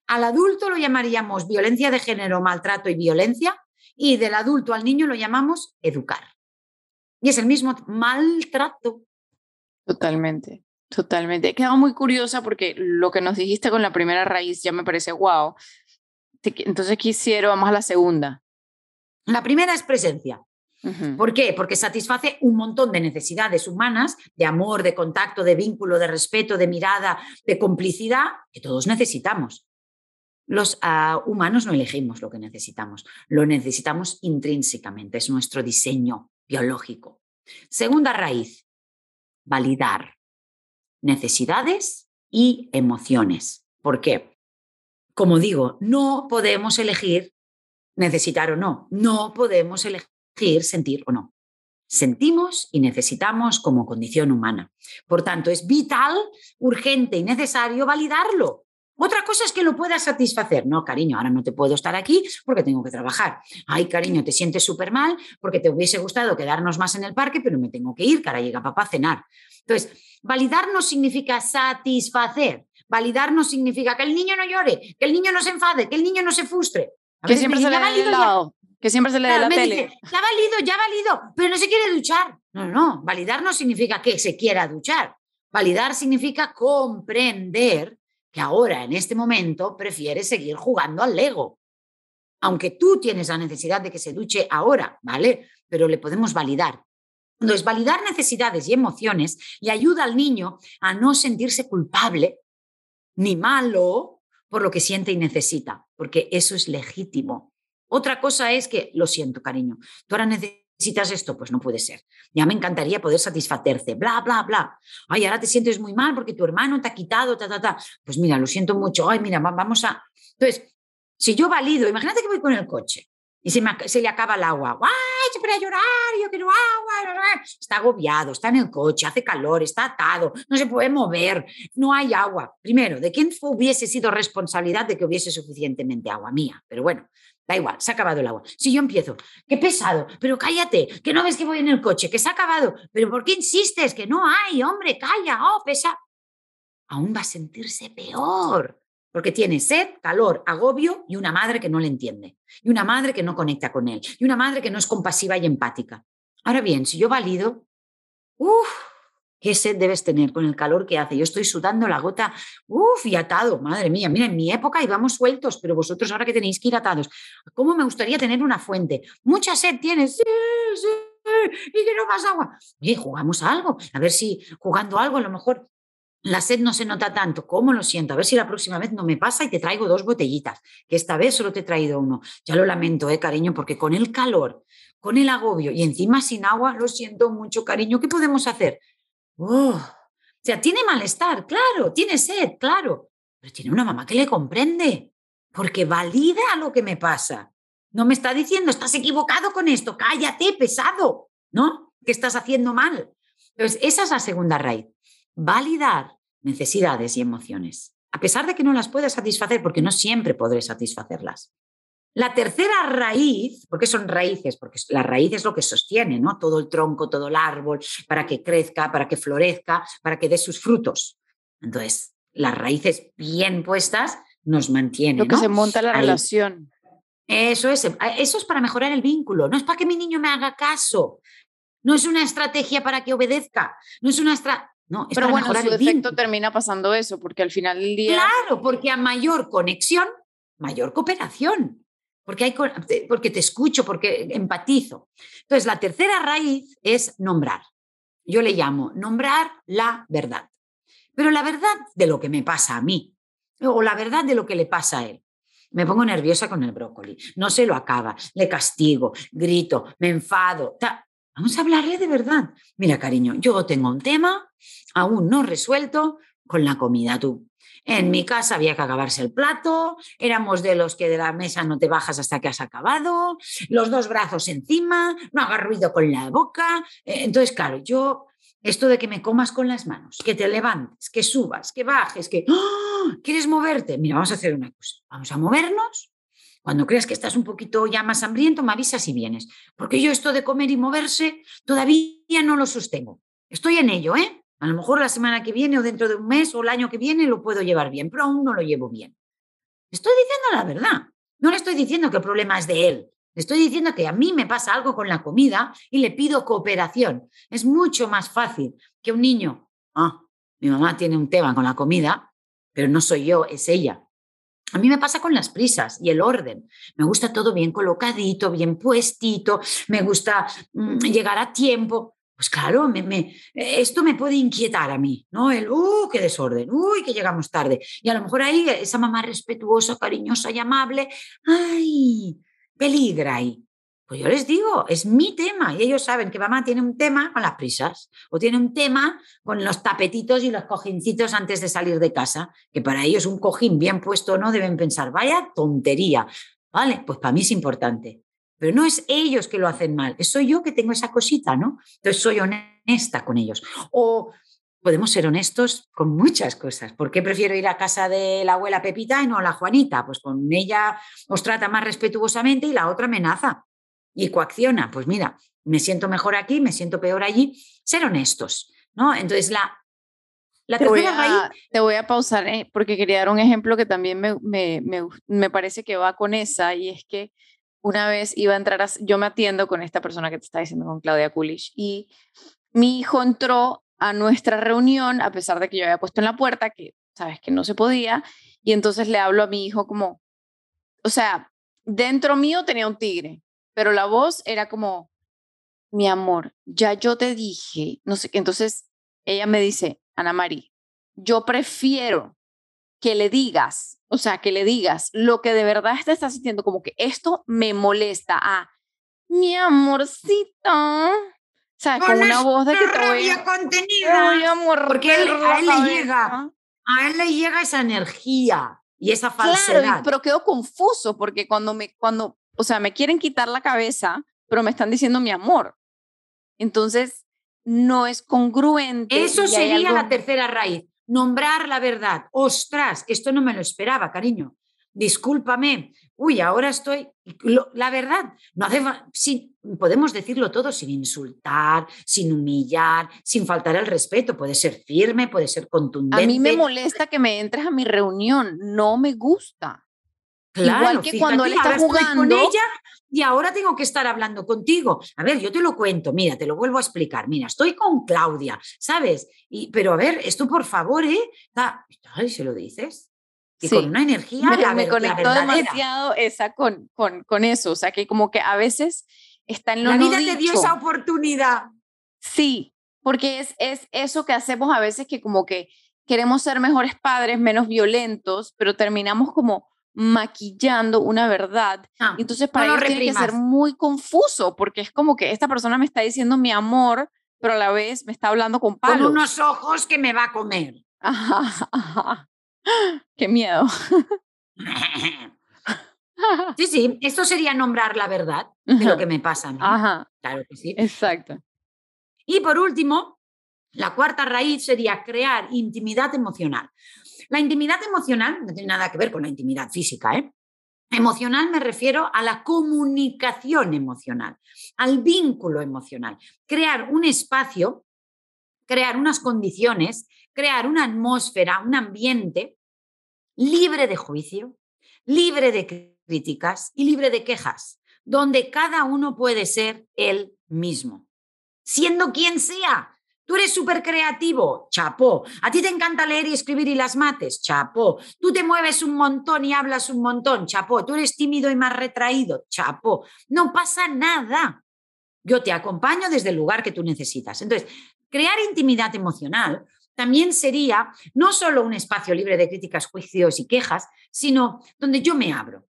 Al adulto lo llamaríamos violencia de género, maltrato y violencia, y del adulto al niño lo llamamos educar. Y es el mismo maltrato. Totalmente, totalmente. He quedado muy curiosa porque lo que nos dijiste con la primera raíz ya me parece wow. Entonces quisiera, vamos a la segunda. La primera es presencia. ¿Por qué? Porque satisface un montón de necesidades humanas, de amor, de contacto, de vínculo, de respeto, de mirada, de complicidad, que todos necesitamos. Los ah, humanos no elegimos lo que necesitamos, lo necesitamos intrínsecamente, es nuestro diseño biológico. Segunda raíz, validar necesidades y emociones. ¿Por qué? Como digo, no podemos elegir necesitar o no, no podemos elegir sentir o no. Sentimos y necesitamos como condición humana. Por tanto, es vital, urgente y necesario validarlo. Otra cosa es que lo puedas satisfacer. No, cariño, ahora no te puedo estar aquí porque tengo que trabajar. Ay, cariño, te sientes súper mal porque te hubiese gustado quedarnos más en el parque, pero me tengo que ir, cara, llega papá a cenar. Entonces, validar no significa satisfacer. Validar no significa que el niño no llore, que el niño no se enfade, que el niño no se frustre. que siempre, se le dé lado, que siempre se le dé la tele. ya valido, ya valido, pero no se quiere duchar. No, no, validar no significa que se quiera duchar. Validar significa comprender que ahora, en este momento, prefiere seguir jugando al Lego. Aunque tú tienes la necesidad de que se duche ahora, ¿vale? Pero le podemos validar. Entonces, validar necesidades y emociones le ayuda al niño a no sentirse culpable ni malo por lo que siente y necesita, porque eso es legítimo. Otra cosa es que, lo siento, cariño, tú ahora necesitas esto, pues no puede ser. Ya me encantaría poder satisfacerte, bla, bla, bla. Ay, ahora te sientes muy mal porque tu hermano te ha quitado, ta, ta, ta. Pues mira, lo siento mucho. Ay, mira, vamos a... Entonces, si yo valido, imagínate que voy con el coche y se, se le acaba el agua. ¡Ay, se a llorar! Yo quiero agua. Está agobiado, está en el coche, hace calor, está atado, no se puede mover, no hay agua. Primero, ¿de quién hubiese sido responsabilidad de que hubiese suficientemente agua mía? Pero bueno, Da igual, se ha acabado el agua. Si yo empiezo, qué pesado, pero cállate, que no ves que voy en el coche, que se ha acabado, pero ¿por qué insistes? Que no hay, hombre, calla, oh, pesa. Aún va a sentirse peor, porque tiene sed, calor, agobio y una madre que no le entiende, y una madre que no conecta con él, y una madre que no es compasiva y empática. Ahora bien, si yo valido, uff, ¿Qué sed debes tener con el calor que hace? Yo estoy sudando la gota, uff, y atado, madre mía. Mira, en mi época íbamos sueltos, pero vosotros ahora que tenéis que ir atados. ¿Cómo me gustaría tener una fuente? Mucha sed tienes, sí, sí, y que no más agua. Oye, jugamos algo, a ver si jugando algo a lo mejor la sed no se nota tanto. ¿Cómo lo siento? A ver si la próxima vez no me pasa y te traigo dos botellitas, que esta vez solo te he traído uno. Ya lo lamento, eh, cariño, porque con el calor, con el agobio y encima sin agua, lo siento mucho, cariño. ¿Qué podemos hacer? Oh, o sea, tiene malestar, claro, tiene sed, claro, pero tiene una mamá que le comprende, porque valida lo que me pasa. No me está diciendo, estás equivocado con esto, cállate, pesado, ¿no? Que estás haciendo mal. Entonces, esa es la segunda raíz. Validar necesidades y emociones, a pesar de que no las puedes satisfacer, porque no siempre podré satisfacerlas. La tercera raíz, porque son raíces, porque la raíz es lo que sostiene, ¿no? Todo el tronco, todo el árbol, para que crezca, para que florezca, para que dé sus frutos. Entonces, las raíces bien puestas nos mantienen. Lo que se monta la relación. Eso es, eso es para mejorar el vínculo, no es para que mi niño me haga caso, no es una estrategia para que obedezca, no es una estrategia. No, es Pero bueno, su defecto termina pasando eso, porque al final del día. Claro, porque a mayor conexión, mayor cooperación porque, hay, porque te escucho, porque empatizo. Entonces, la tercera raíz es nombrar. Yo le llamo nombrar la verdad. Pero la verdad de lo que me pasa a mí, o la verdad de lo que le pasa a él. Me pongo nerviosa con el brócoli, no se lo acaba, le castigo, grito, me enfado. Vamos a hablarle de verdad. Mira, cariño, yo tengo un tema aún no resuelto con la comida. Tú en mi casa había que acabarse el plato, éramos de los que de la mesa no te bajas hasta que has acabado, los dos brazos encima, no hagas ruido con la boca. Eh, entonces, claro, yo, esto de que me comas con las manos, que te levantes, que subas, que bajes, que ¡ah! quieres moverte, mira, vamos a hacer una cosa, vamos a movernos. Cuando creas que estás un poquito ya más hambriento, me avisas y vienes. Porque yo esto de comer y moverse todavía no lo sostengo. Estoy en ello, ¿eh? A lo mejor la semana que viene o dentro de un mes o el año que viene lo puedo llevar bien, pero aún no lo llevo bien. Estoy diciendo la verdad. No le estoy diciendo que el problema es de él. Le estoy diciendo que a mí me pasa algo con la comida y le pido cooperación. Es mucho más fácil que un niño, ah, mi mamá tiene un tema con la comida, pero no soy yo, es ella. A mí me pasa con las prisas y el orden. Me gusta todo bien colocadito, bien puestito, me gusta mm, llegar a tiempo. Pues claro, esto me puede inquietar a mí, ¿no? El, ¡uh, qué desorden! ¡Uy, que llegamos tarde! Y a lo mejor ahí esa mamá respetuosa, cariñosa y amable, ¡ay! Peligra ahí. Pues yo les digo, es mi tema y ellos saben que mamá tiene un tema con las prisas o tiene un tema con los tapetitos y los cojincitos antes de salir de casa, que para ellos un cojín bien puesto no deben pensar, vaya tontería. Vale, pues para mí es importante. Pero no es ellos que lo hacen mal, soy yo que tengo esa cosita, ¿no? Entonces soy honesta con ellos. O podemos ser honestos con muchas cosas. ¿Por qué prefiero ir a casa de la abuela Pepita y no a la Juanita? Pues con ella os trata más respetuosamente y la otra amenaza y coacciona. Pues mira, me siento mejor aquí, me siento peor allí. Ser honestos, ¿no? Entonces la La te voy, tercera raíz, a, te voy a pausar eh, porque quería dar un ejemplo que también me, me, me, me parece que va con esa y es que una vez iba a entrar, yo me atiendo con esta persona que te está diciendo, con Claudia Kulish, y mi hijo entró a nuestra reunión a pesar de que yo había puesto en la puerta que, sabes, que no se podía, y entonces le hablo a mi hijo como, o sea, dentro mío tenía un tigre, pero la voz era como, mi amor, ya yo te dije, no sé entonces ella me dice, Ana María, yo prefiero que le digas, o sea, que le digas lo que de verdad te estás sintiendo, como que esto me molesta a mi amorcito. O sea, con, una voz de que te voy, a, a Porque él, a él le llega, a él le llega esa energía y esa falsedad. Claro, pero quedo confuso porque cuando me, cuando, o sea, me quieren quitar la cabeza, pero me están diciendo mi amor. Entonces, no es congruente. Eso sería la tercera raíz nombrar la verdad. Ostras, esto no me lo esperaba, cariño. Discúlpame. Uy, ahora estoy. la verdad, no hace, podemos decirlo todo sin insultar, sin humillar, sin faltar el respeto. Puede ser firme, puede ser contundente. A mí me molesta que me entres a mi reunión. No me gusta. Igual que cuando él está jugando. con ella y ahora tengo que estar hablando contigo. A ver, yo te lo cuento, mira, te lo vuelvo a explicar. Mira, estoy con Claudia, ¿sabes? Y, pero a ver, esto por favor, ¿eh? Ay, ¿se lo dices? Y con una energía. Me, me conectó demasiado esa con, con, con, eso. O sea, que como que a veces está en lo La vida te dio esa oportunidad. Sí, porque es, es eso que hacemos a veces que como que queremos ser mejores padres, menos violentos, pero terminamos como maquillando una verdad. Ah, Entonces, para no tiene que ser muy confuso, porque es como que esta persona me está diciendo mi amor, pero a la vez me está hablando con palos. Con unos ojos que me va a comer. Ajá, Qué miedo. Sí, sí, esto sería nombrar la verdad de lo que me pasa. Ajá. Claro que sí. Exacto. Y por último, la cuarta raíz sería crear intimidad emocional. La intimidad emocional no tiene nada que ver con la intimidad física, ¿eh? Emocional me refiero a la comunicación emocional, al vínculo emocional. Crear un espacio, crear unas condiciones, crear una atmósfera, un ambiente libre de juicio, libre de críticas y libre de quejas, donde cada uno puede ser él mismo, siendo quien sea, Tú eres súper creativo, chapó. A ti te encanta leer y escribir y las mates, chapó. Tú te mueves un montón y hablas un montón, chapó. Tú eres tímido y más retraído, chapó. No pasa nada. Yo te acompaño desde el lugar que tú necesitas. Entonces, crear intimidad emocional también sería no solo un espacio libre de críticas, juicios y quejas, sino donde yo me abro.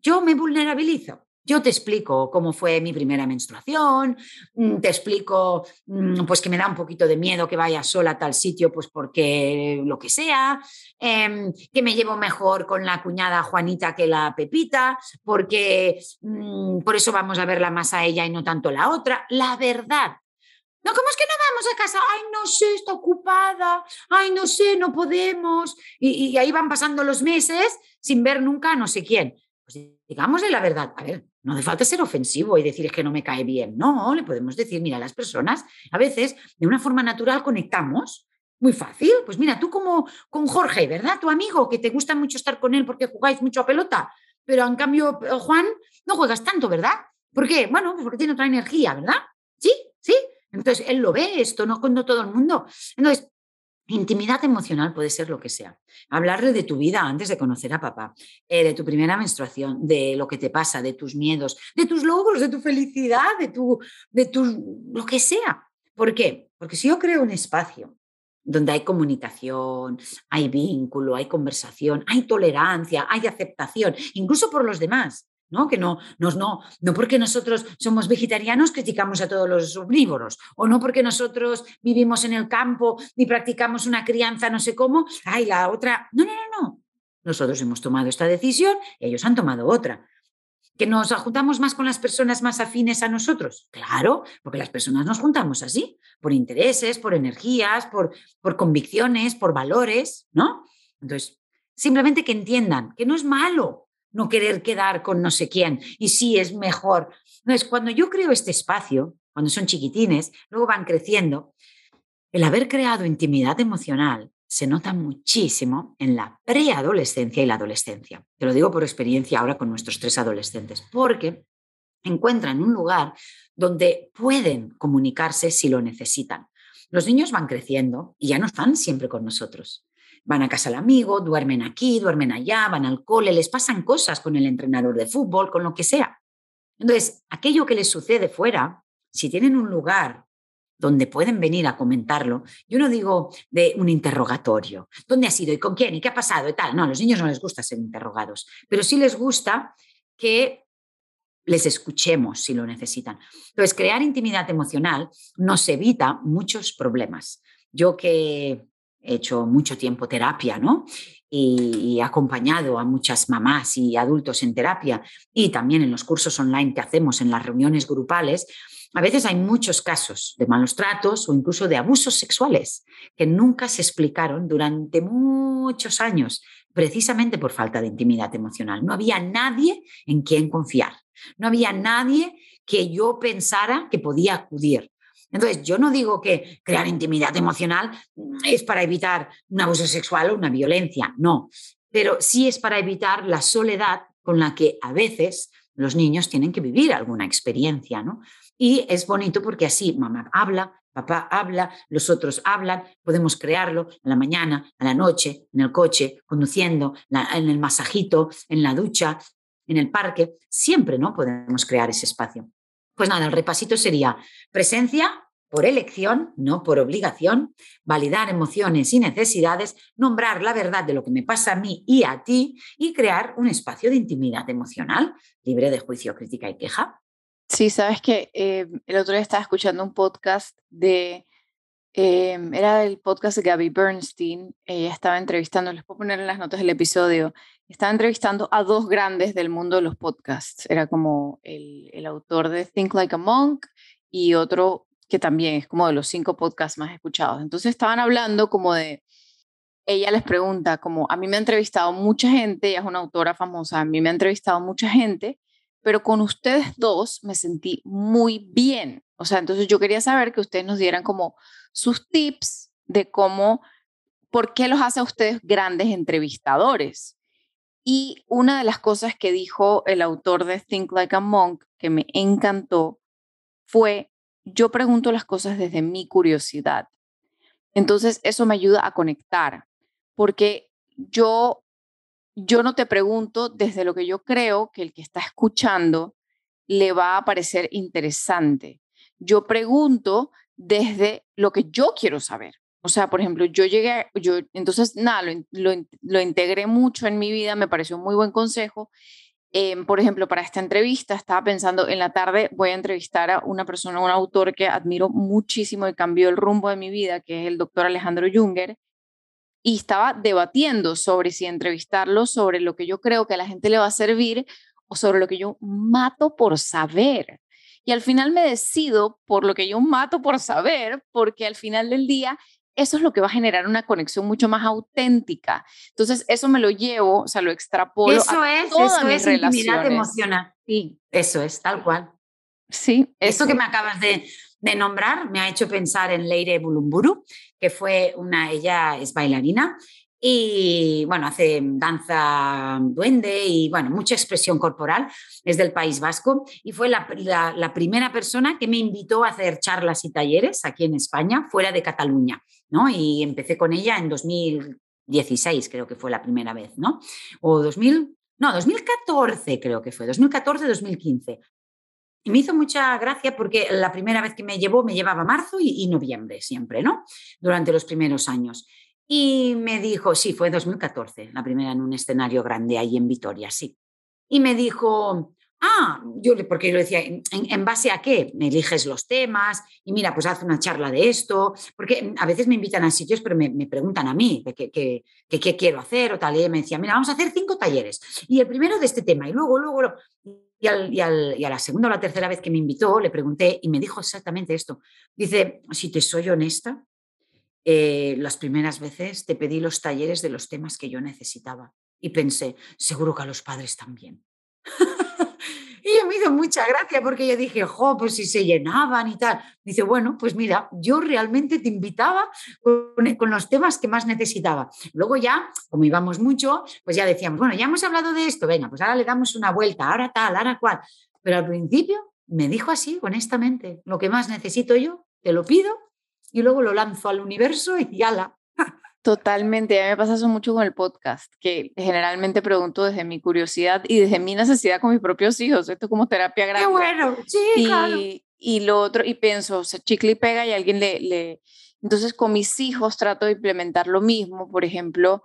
Yo me vulnerabilizo. Yo te explico cómo fue mi primera menstruación, mm, te explico mm, pues que me da un poquito de miedo que vaya sola a tal sitio, pues porque lo que sea, em, que me llevo mejor con la cuñada Juanita que la Pepita, porque mm, por eso vamos a verla más a ella y no tanto la otra. La verdad. No, ¿cómo es que no vamos a casa? Ay, no sé, está ocupada. Ay, no sé, no podemos. Y, ahí van pasando los meses sin ver nunca a no sé quién. Pues digámosle la verdad. A ver, no hace falta ser ofensivo y decir es que no me cae bien. No, le podemos decir, mira, las personas a veces de una forma natural conectamos. Muy fácil. Pues mira, tú como con Jorge, ¿verdad? Tu amigo, que te gusta mucho estar con él porque jugáis mucho a pelota, pero en cambio, eh, Juan, no juegas tanto, ¿verdad? ¿Por qué? Bueno, pues porque tiene otra energía, ¿verdad? Sí, sí. Entonces, él lo ve esto, no con todo el mundo. Entonces, Intimidad emocional puede ser lo que sea. Hablarle de tu vida antes de conocer a papá, eh, de tu primera menstruación, de lo que te pasa, de tus miedos, de tus logros, de tu felicidad, de tu, de tu, lo que sea. ¿Por qué? Porque si yo creo un espacio donde hay comunicación, hay vínculo, hay conversación, hay tolerancia, hay aceptación, incluso por los demás, ¿no? Que no, no, no porque nosotros somos vegetarianos criticamos a todos los omnívoros, o no porque nosotros vivimos en el campo y practicamos una crianza no sé cómo, ay, la otra. No, no, no, no. Nosotros hemos tomado esta decisión y ellos han tomado otra. ¿Que nos juntamos más con las personas más afines a nosotros? Claro, porque las personas nos juntamos así, por intereses, por energías, por, por convicciones, por valores, ¿no? Entonces, simplemente que entiendan que no es malo no querer quedar con no sé quién y sí es mejor. Entonces, cuando yo creo este espacio, cuando son chiquitines, luego van creciendo, El haber creado intimidad emocional se nota muchísimo en la preadolescencia y la adolescencia. Te lo digo por experiencia ahora con nuestros tres adolescentes, porque encuentran un lugar donde pueden comunicarse si lo necesitan. Los niños van creciendo y ya no están siempre con nosotros. Van a casa al amigo, duermen aquí, duermen allá, van al cole, les pasan cosas con el entrenador de fútbol, con lo que sea. Entonces, aquello que les sucede fuera, si tienen un lugar donde pueden venir a comentarlo, yo no digo de un interrogatorio, ¿dónde has ido y con quién y qué ha pasado y tal? No, a los niños no les gusta ser interrogados, pero sí les gusta que les escuchemos si lo necesitan. Entonces, crear intimidad emocional nos evita muchos problemas. Yo que he hecho mucho tiempo terapia, ¿no? Y, he acompañado a muchas mamás y adultos en terapia y también en los cursos online que hacemos en las reuniones grupales, a veces hay muchos casos de malos tratos o incluso de abusos sexuales que nunca se explicaron durante muchos años, precisamente por falta de intimidad emocional. No había nadie en quien confiar, no había nadie que yo pensara que podía acudir. Entonces, yo no digo que crear intimidad emocional es para evitar un abuso sexual o una violencia, no, pero sí es para evitar la soledad con la que a veces los niños tienen que vivir alguna experiencia, ¿no? Y es bonito porque así mamá habla, papá habla, los otros hablan, podemos crearlo en la mañana, a la noche, en el coche, conduciendo, en el masajito, en la ducha, en el parque, siempre no podemos crear ese espacio. Pues nada, el repasito sería presencia por elección, no por obligación, validar emociones y necesidades, nombrar la verdad de lo que me pasa a mí y a ti y crear un espacio de intimidad emocional libre de juicio, crítica y queja. Sí, sabes que eh, el otro día estaba escuchando un podcast de, eh, era el podcast de Gabby Bernstein, ella estaba entrevistando, les puedo poner en las notas del episodio, estaba entrevistando a dos grandes del mundo de los podcasts, era como el, el autor de Think Like a Monk y otro que también es como de los cinco podcasts más escuchados. Entonces estaban hablando como de, ella les pregunta, como a mí me ha entrevistado mucha gente, ella es una autora famosa, a mí me ha entrevistado mucha gente, pero con ustedes dos me sentí muy bien. O sea, entonces yo quería saber que ustedes nos dieran como sus tips de cómo, por qué los hace a ustedes grandes entrevistadores. Y una de las cosas que dijo el autor de Think Like a Monk, que me encantó, fue, yo pregunto las cosas desde mi curiosidad. Entonces, eso me ayuda a conectar, porque yo yo no te pregunto desde lo que yo creo que el que está escuchando le va a parecer interesante. Yo pregunto desde lo que yo quiero saber. O sea, por ejemplo, yo llegué, yo, entonces, nada, lo, integré mucho en mi vida, me pareció un muy buen consejo. Em, por ejemplo, para esta entrevista estaba pensando, en la tarde voy a entrevistar a una persona, un autor que admiro muchísimo y cambió el rumbo de mi vida, que es el doctor Alejandro Junger y estaba debatiendo sobre si entrevistarlo, sobre lo que yo creo que a la gente le va a servir o sobre lo que yo mato por saber. Y al final me decido por lo que yo mato por saber, porque al final del día eso es lo que va a generar una conexión mucho más auténtica. Entonces, eso me lo llevo, o sea, lo extrapolo eso a es, todas eso mis es relaciones. emocional. Sí, eso es, tal cual. Sí. Eso que me acabas de, de nombrar me ha hecho pensar en Leire Bulumburu, que fue una, ella es bailarina y bueno, hace danza duende y bueno, mucha expresión corporal, es del País Vasco y fue la, la, primera persona que me invitó a hacer charlas y talleres aquí en España, fuera de Cataluña, ¿no? Y empecé con ella en 2016, creo que fue la primera vez, ¿no? O 2000, no, 2014 creo que fue, 2014-2015. Y me hizo mucha gracia porque la primera vez que me llevó me llevaba marzo y, noviembre siempre, ¿no? Durante los primeros años. Y me dijo, sí, fue 2014, la primera en un escenario grande ahí en Vitoria, sí. Y me dijo, ah, yo, porque yo le decía, ¿en, base a qué? Me eliges los temas y mira, pues haz una charla de esto, porque a veces me invitan a sitios, pero me, preguntan a mí de qué, qué, quiero hacer o tal. Y me decía, mira, vamos a hacer cinco talleres y el primero de este tema y luego, luego, y, a la segunda o la tercera vez que me invitó, le pregunté y me dijo exactamente esto. Dice, si te soy honesta, eh, las primeras veces te pedí los talleres de los temas que yo necesitaba y pensé, seguro que a los padres también. y me hizo mucha gracia porque yo dije, jo, pues si se llenaban y tal. Dice, bueno, pues mira, yo realmente te invitaba con, con, los temas que más necesitaba. Luego ya, como íbamos mucho, pues ya decíamos, bueno, ya hemos hablado de esto, venga, pues ahora le damos una vuelta, ahora tal, ahora cual. Pero al principio me dijo así, honestamente, lo que más necesito yo, te lo pido y luego lo lanzo al universo y ala. Totalmente, a mí me pasa eso mucho con el podcast, que generalmente pregunto desde mi curiosidad y desde mi necesidad con mis propios hijos, esto es como terapia grande. Qué bueno, sí, y, claro. Y lo otro, y pienso, o sea, chicle y pega y alguien le, le... Entonces con mis hijos trato de implementar lo mismo, por ejemplo,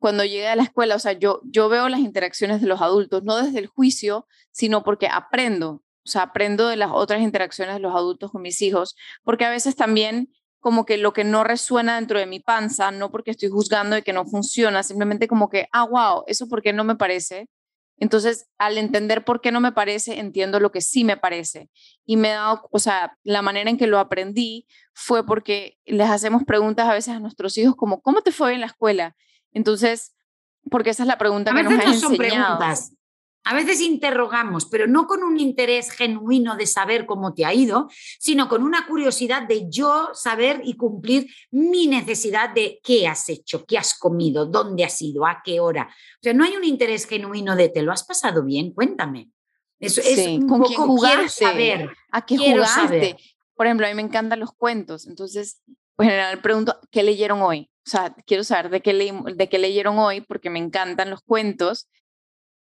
cuando llegué a la escuela, o sea, yo, yo veo las interacciones de los adultos, no desde el juicio, sino porque aprendo, o sea, aprendo de las otras interacciones de los adultos con mis hijos, porque a veces también como que lo que no resuena dentro de mi panza, no porque estoy juzgando de que no funciona, simplemente como que, ah, wow, eso porque no me parece. Entonces, al entender por qué no me parece, entiendo lo que sí me parece. Y me he dado, o sea, la manera en que lo aprendí fue porque les hacemos preguntas a veces a nuestros hijos como, ¿cómo te fue en la escuela? Entonces, porque esa es la pregunta a que nos no han son enseñado. Preguntas. A veces interrogamos, pero no con un interés genuino de saber cómo te ha ido, sino con una curiosidad de yo saber y cumplir mi necesidad de qué has hecho, qué has comido, dónde has ido, a qué hora. O sea, no hay un interés genuino de te lo has pasado bien, cuéntame. Eso es Sí, un ¿con poco quién jugaste? quiero saber. ¿A qué jugaste? saber. Por ejemplo, a mí me encantan los cuentos, entonces, pues, en general pregunto, ¿qué leyeron hoy? O sea, quiero saber de qué, leí- de qué leyeron hoy porque me encantan los cuentos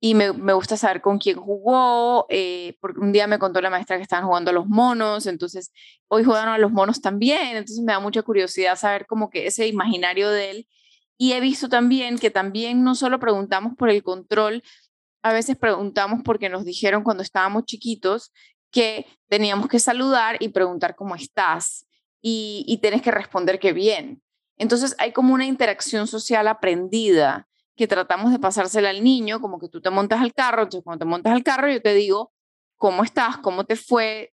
y me, gusta saber con quién jugó, eh, porque un día me contó la maestra que estaban jugando a los monos, entonces hoy jugaron a los monos también, entonces me da mucha curiosidad saber como que ese imaginario de él. Y he visto también que también no solo preguntamos por el control, a veces preguntamos porque nos dijeron cuando estábamos chiquitos que teníamos que saludar y preguntar cómo estás y, y tienes que responder que bien. Entonces hay como una interacción social aprendida que tratamos de pasársela al niño, como que tú te montas al carro, entonces cuando te montas al carro yo te digo, ¿cómo estás? ¿Cómo te fue?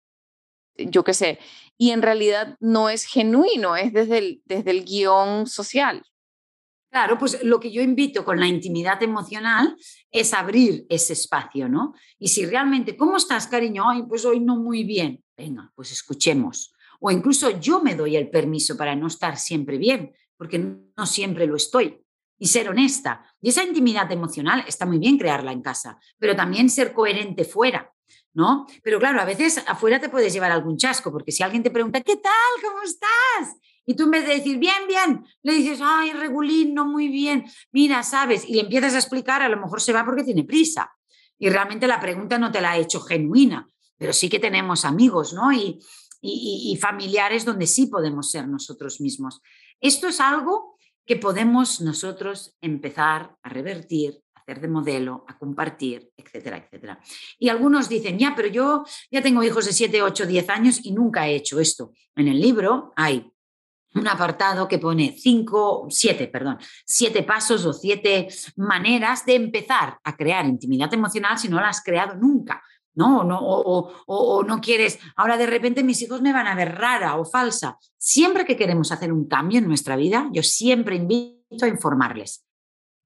Yo qué sé. Y en realidad no es genuino, es desde el, desde el guion social. Claro, pues lo que yo invito con la intimidad emocional es abrir ese espacio, ¿no? Y si realmente, ¿cómo estás, cariño? Ay, pues hoy no muy bien. Venga, pues escuchemos. O incluso yo me doy el permiso para no estar siempre bien, porque no siempre lo estoy. Y ser honesta. Y esa intimidad emocional está muy bien crearla en casa, pero también ser coherente fuera, ¿no? Pero claro, a veces afuera te puedes llevar algún chasco, porque si alguien te pregunta, ¿qué tal? ¿Cómo estás? Y tú en vez de decir, bien, bien, le dices, ay, regulín, no muy bien, mira, sabes, y le empiezas a explicar, a lo mejor se va porque tiene prisa. Y realmente la pregunta no te la ha hecho genuina, pero sí que tenemos amigos, ¿no? Y, y, y familiares donde sí podemos ser nosotros mismos. Esto es algo que podemos nosotros empezar a revertir, a hacer de modelo, a compartir, etcétera, etcétera. Y algunos dicen, ya, pero yo ya tengo hijos de 7, 8, 10 años y nunca he hecho esto. En el libro hay un apartado que pone cinco, siete, perdón, siete pasos o siete maneras de empezar a crear intimidad emocional si no la has creado nunca. ¿No? O, no o, o, no quieres, ahora de repente mis hijos me van a ver rara o falsa. Siempre que queremos hacer un cambio en nuestra vida, yo siempre invito a informarles.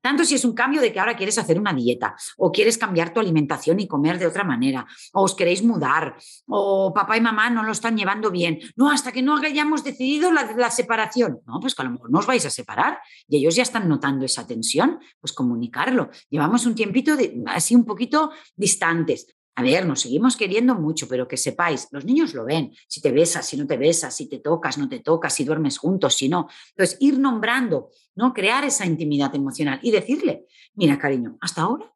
Tanto si es un cambio de que ahora quieres hacer una dieta o quieres cambiar tu alimentación y comer de otra manera, o os queréis mudar, o papá y mamá no lo están llevando bien. No, hasta que no hayamos decidido la, separación. No, pues que a lo mejor no os vais a separar y ellos ya están notando esa tensión, pues comunicarlo. Llevamos un tiempito así un poquito distantes. A ver, nos seguimos queriendo mucho, pero que sepáis, los niños lo ven, si te besas, si no te besas, si te tocas, no te tocas, si duermes juntos, si no. Entonces, ir nombrando, ¿no? Crear esa intimidad emocional y decirle, mira, cariño, hasta ahora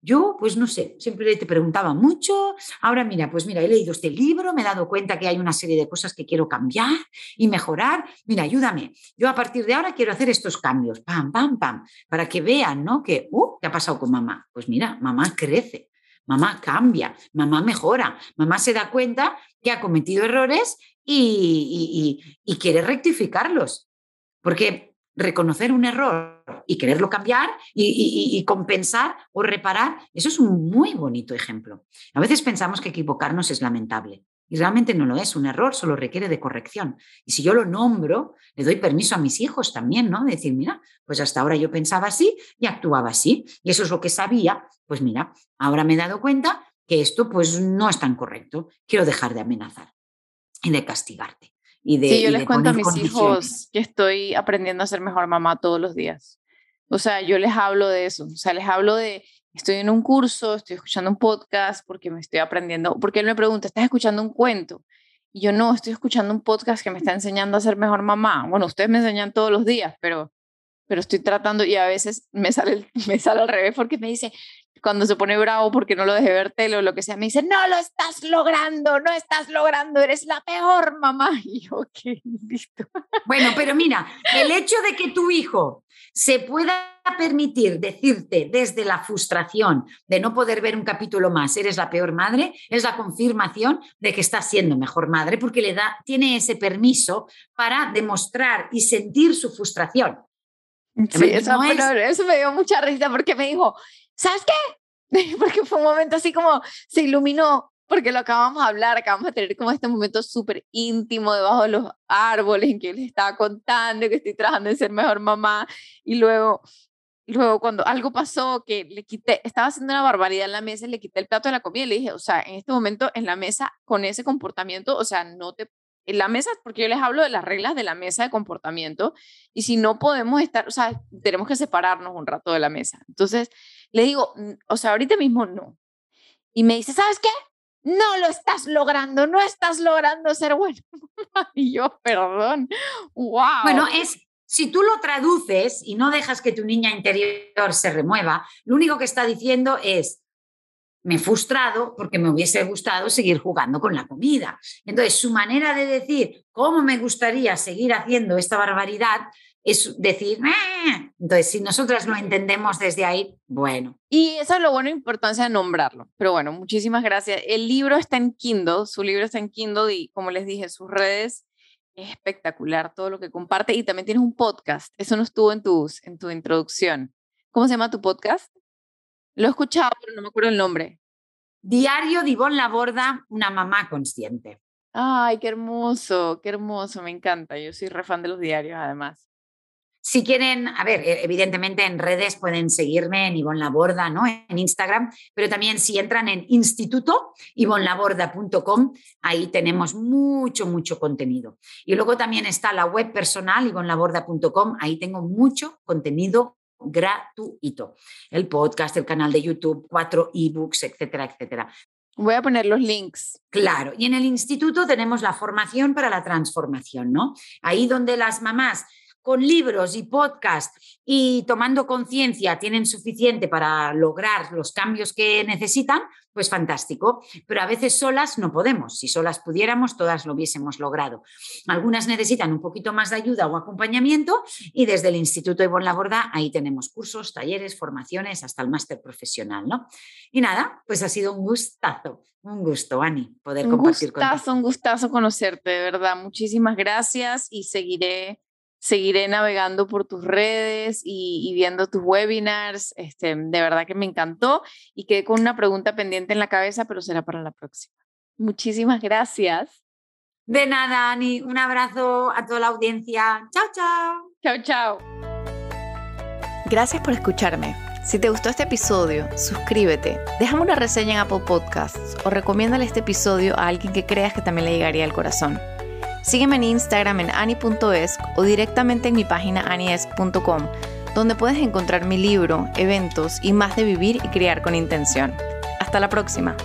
yo, pues no sé, siempre te preguntaba mucho, ahora mira, pues mira, he leído este libro, me he dado cuenta que hay una serie de cosas que quiero cambiar y mejorar, mira, ayúdame, yo a partir de ahora quiero hacer estos cambios, pam, pam, pam, para que vean, ¿no? Que, uh, ¿qué ha pasado con mamá? Pues mira, mamá crece, Mamá cambia, mamá mejora, mamá se da cuenta que ha cometido errores y, quiere rectificarlos. Porque reconocer un error y quererlo cambiar y, compensar o reparar, eso es un muy bonito ejemplo. A veces pensamos que equivocarnos es lamentable y realmente no lo es. Un error solo requiere de corrección. Y si yo lo nombro, le doy permiso a mis hijos también, ¿no? De decir, mira, pues hasta ahora yo pensaba así y actuaba así. Y eso es lo que sabía. Pues mira, ahora me he dado cuenta que esto pues no es tan correcto, quiero dejar de amenazar y de castigarte. Y de, sí, yo les cuento a mis hijos que estoy aprendiendo a ser mejor mamá todos los días. O sea, yo les hablo de eso, o sea, les hablo de, estoy en un curso, estoy escuchando un podcast porque me estoy aprendiendo, porque él me pregunta, ¿estás escuchando un cuento? Y yo no, estoy escuchando un podcast que me está enseñando a ser mejor mamá. Bueno, ustedes me enseñan todos los días, pero, pero estoy tratando y a veces me sale, me sale al revés porque me dice, cuando se pone bravo porque no lo dejé ver tele o lo que sea, me dice, no lo estás logrando, no estás logrando, eres la peor mamá. Y yo, ok, listo. Bueno, pero mira, el hecho de que tu hijo se pueda permitir decirte desde la frustración de no poder ver un capítulo más, eres la peor madre, es la confirmación de que estás siendo mejor madre porque le da, tiene ese permiso para demostrar y sentir su frustración. Sí, eso, eso me dio mucha risa porque me dijo, ¿sabes qué? Porque fue un momento así como se iluminó, porque lo acabamos de hablar, acabamos de tener como este momento súper íntimo debajo de los árboles en que les estaba contando que estoy trabajando en ser mejor mamá y luego luego cuando algo pasó que le quité, estaba haciendo una barbaridad en la mesa, le quité el plato de la comida y le dije, o sea, en este momento en la mesa con ese comportamiento, o sea, no te en la mesa, porque yo les hablo de las reglas de la mesa de comportamiento, y si no podemos estar, o sea, tenemos que separarnos un rato de la mesa. Entonces, le digo, o sea, ahorita mismo no. Y me dice, ¿sabes qué? No lo estás logrando, no estás logrando ser bueno. y yo, perdón, wow. Bueno, es, si tú lo traduces y no dejas que tu niña interior se remueva, lo único que está diciendo es, me he frustrado porque me hubiese gustado seguir jugando con la comida. Entonces, su manera de decir cómo me gustaría seguir haciendo esta barbaridad es decir, entonces si nosotras lo entendemos desde ahí, bueno. Y eso es lo bueno, importancia de nombrarlo. Pero bueno, muchísimas gracias. El libro está en Kindle, su libro está en Kindle y como les dije, sus redes es espectacular todo lo que comparte y también tienes un podcast. Eso no estuvo en, tus, en tu introducción. ¿Cómo se llama tu podcast? Lo he escuchado, pero no me acuerdo el nombre. Diario de Ivonne Laborda, una mamá consciente. Ay, qué hermoso, qué hermoso, me encanta. Yo soy re fan de los diarios, además. Si quieren, a ver, e, evidentemente en redes pueden seguirme en Ivonne Laborda, ¿no? En Instagram, pero también si entran en instituto, ivonlaborda.com, ahí tenemos mucho, mucho contenido. Y luego también está la web personal, ivonlaborda.com, ahí tengo mucho contenido gratuito. El podcast, el canal de YouTube, cuatro ebooks, etcétera, etcétera. Voy a poner los links. Claro, y en el instituto tenemos la formación para la transformación, ¿no? Ahí donde las mamás con libros y podcast y tomando conciencia tienen suficiente para lograr los cambios que necesitan, pues fantástico. Pero a veces solas no podemos. Si solas pudiéramos, todas lo hubiésemos logrado. Algunas necesitan un poquito más de ayuda o acompañamiento y desde el Instituto Ivonne Laborda ahí tenemos cursos, talleres, formaciones, hasta el máster profesional, ¿no? Y nada, pues ha sido un gustazo. Un gusto, Ani, poder compartir contigo. Un gustazo, un gustazo conocerte, de verdad. Muchísimas gracias y seguiré seguiré navegando por tus redes y, viendo tus webinars. Este, de verdad que me encantó y quedé con una pregunta pendiente en la cabeza, pero será para la próxima. Muchísimas gracias. De nada, Ani. Un abrazo a toda la audiencia. Chao, chao. Chao, chao. Gracias por escucharme. Si te gustó este episodio, suscríbete, déjame una reseña en Apple Podcasts o recomiéndale este episodio a alguien que creas que también le llegaría al corazón. Sígueme en Instagram en ani.esc o directamente en mi página aniesc.com, donde puedes encontrar mi libro, eventos y más de vivir y crear con intención. Hasta la próxima.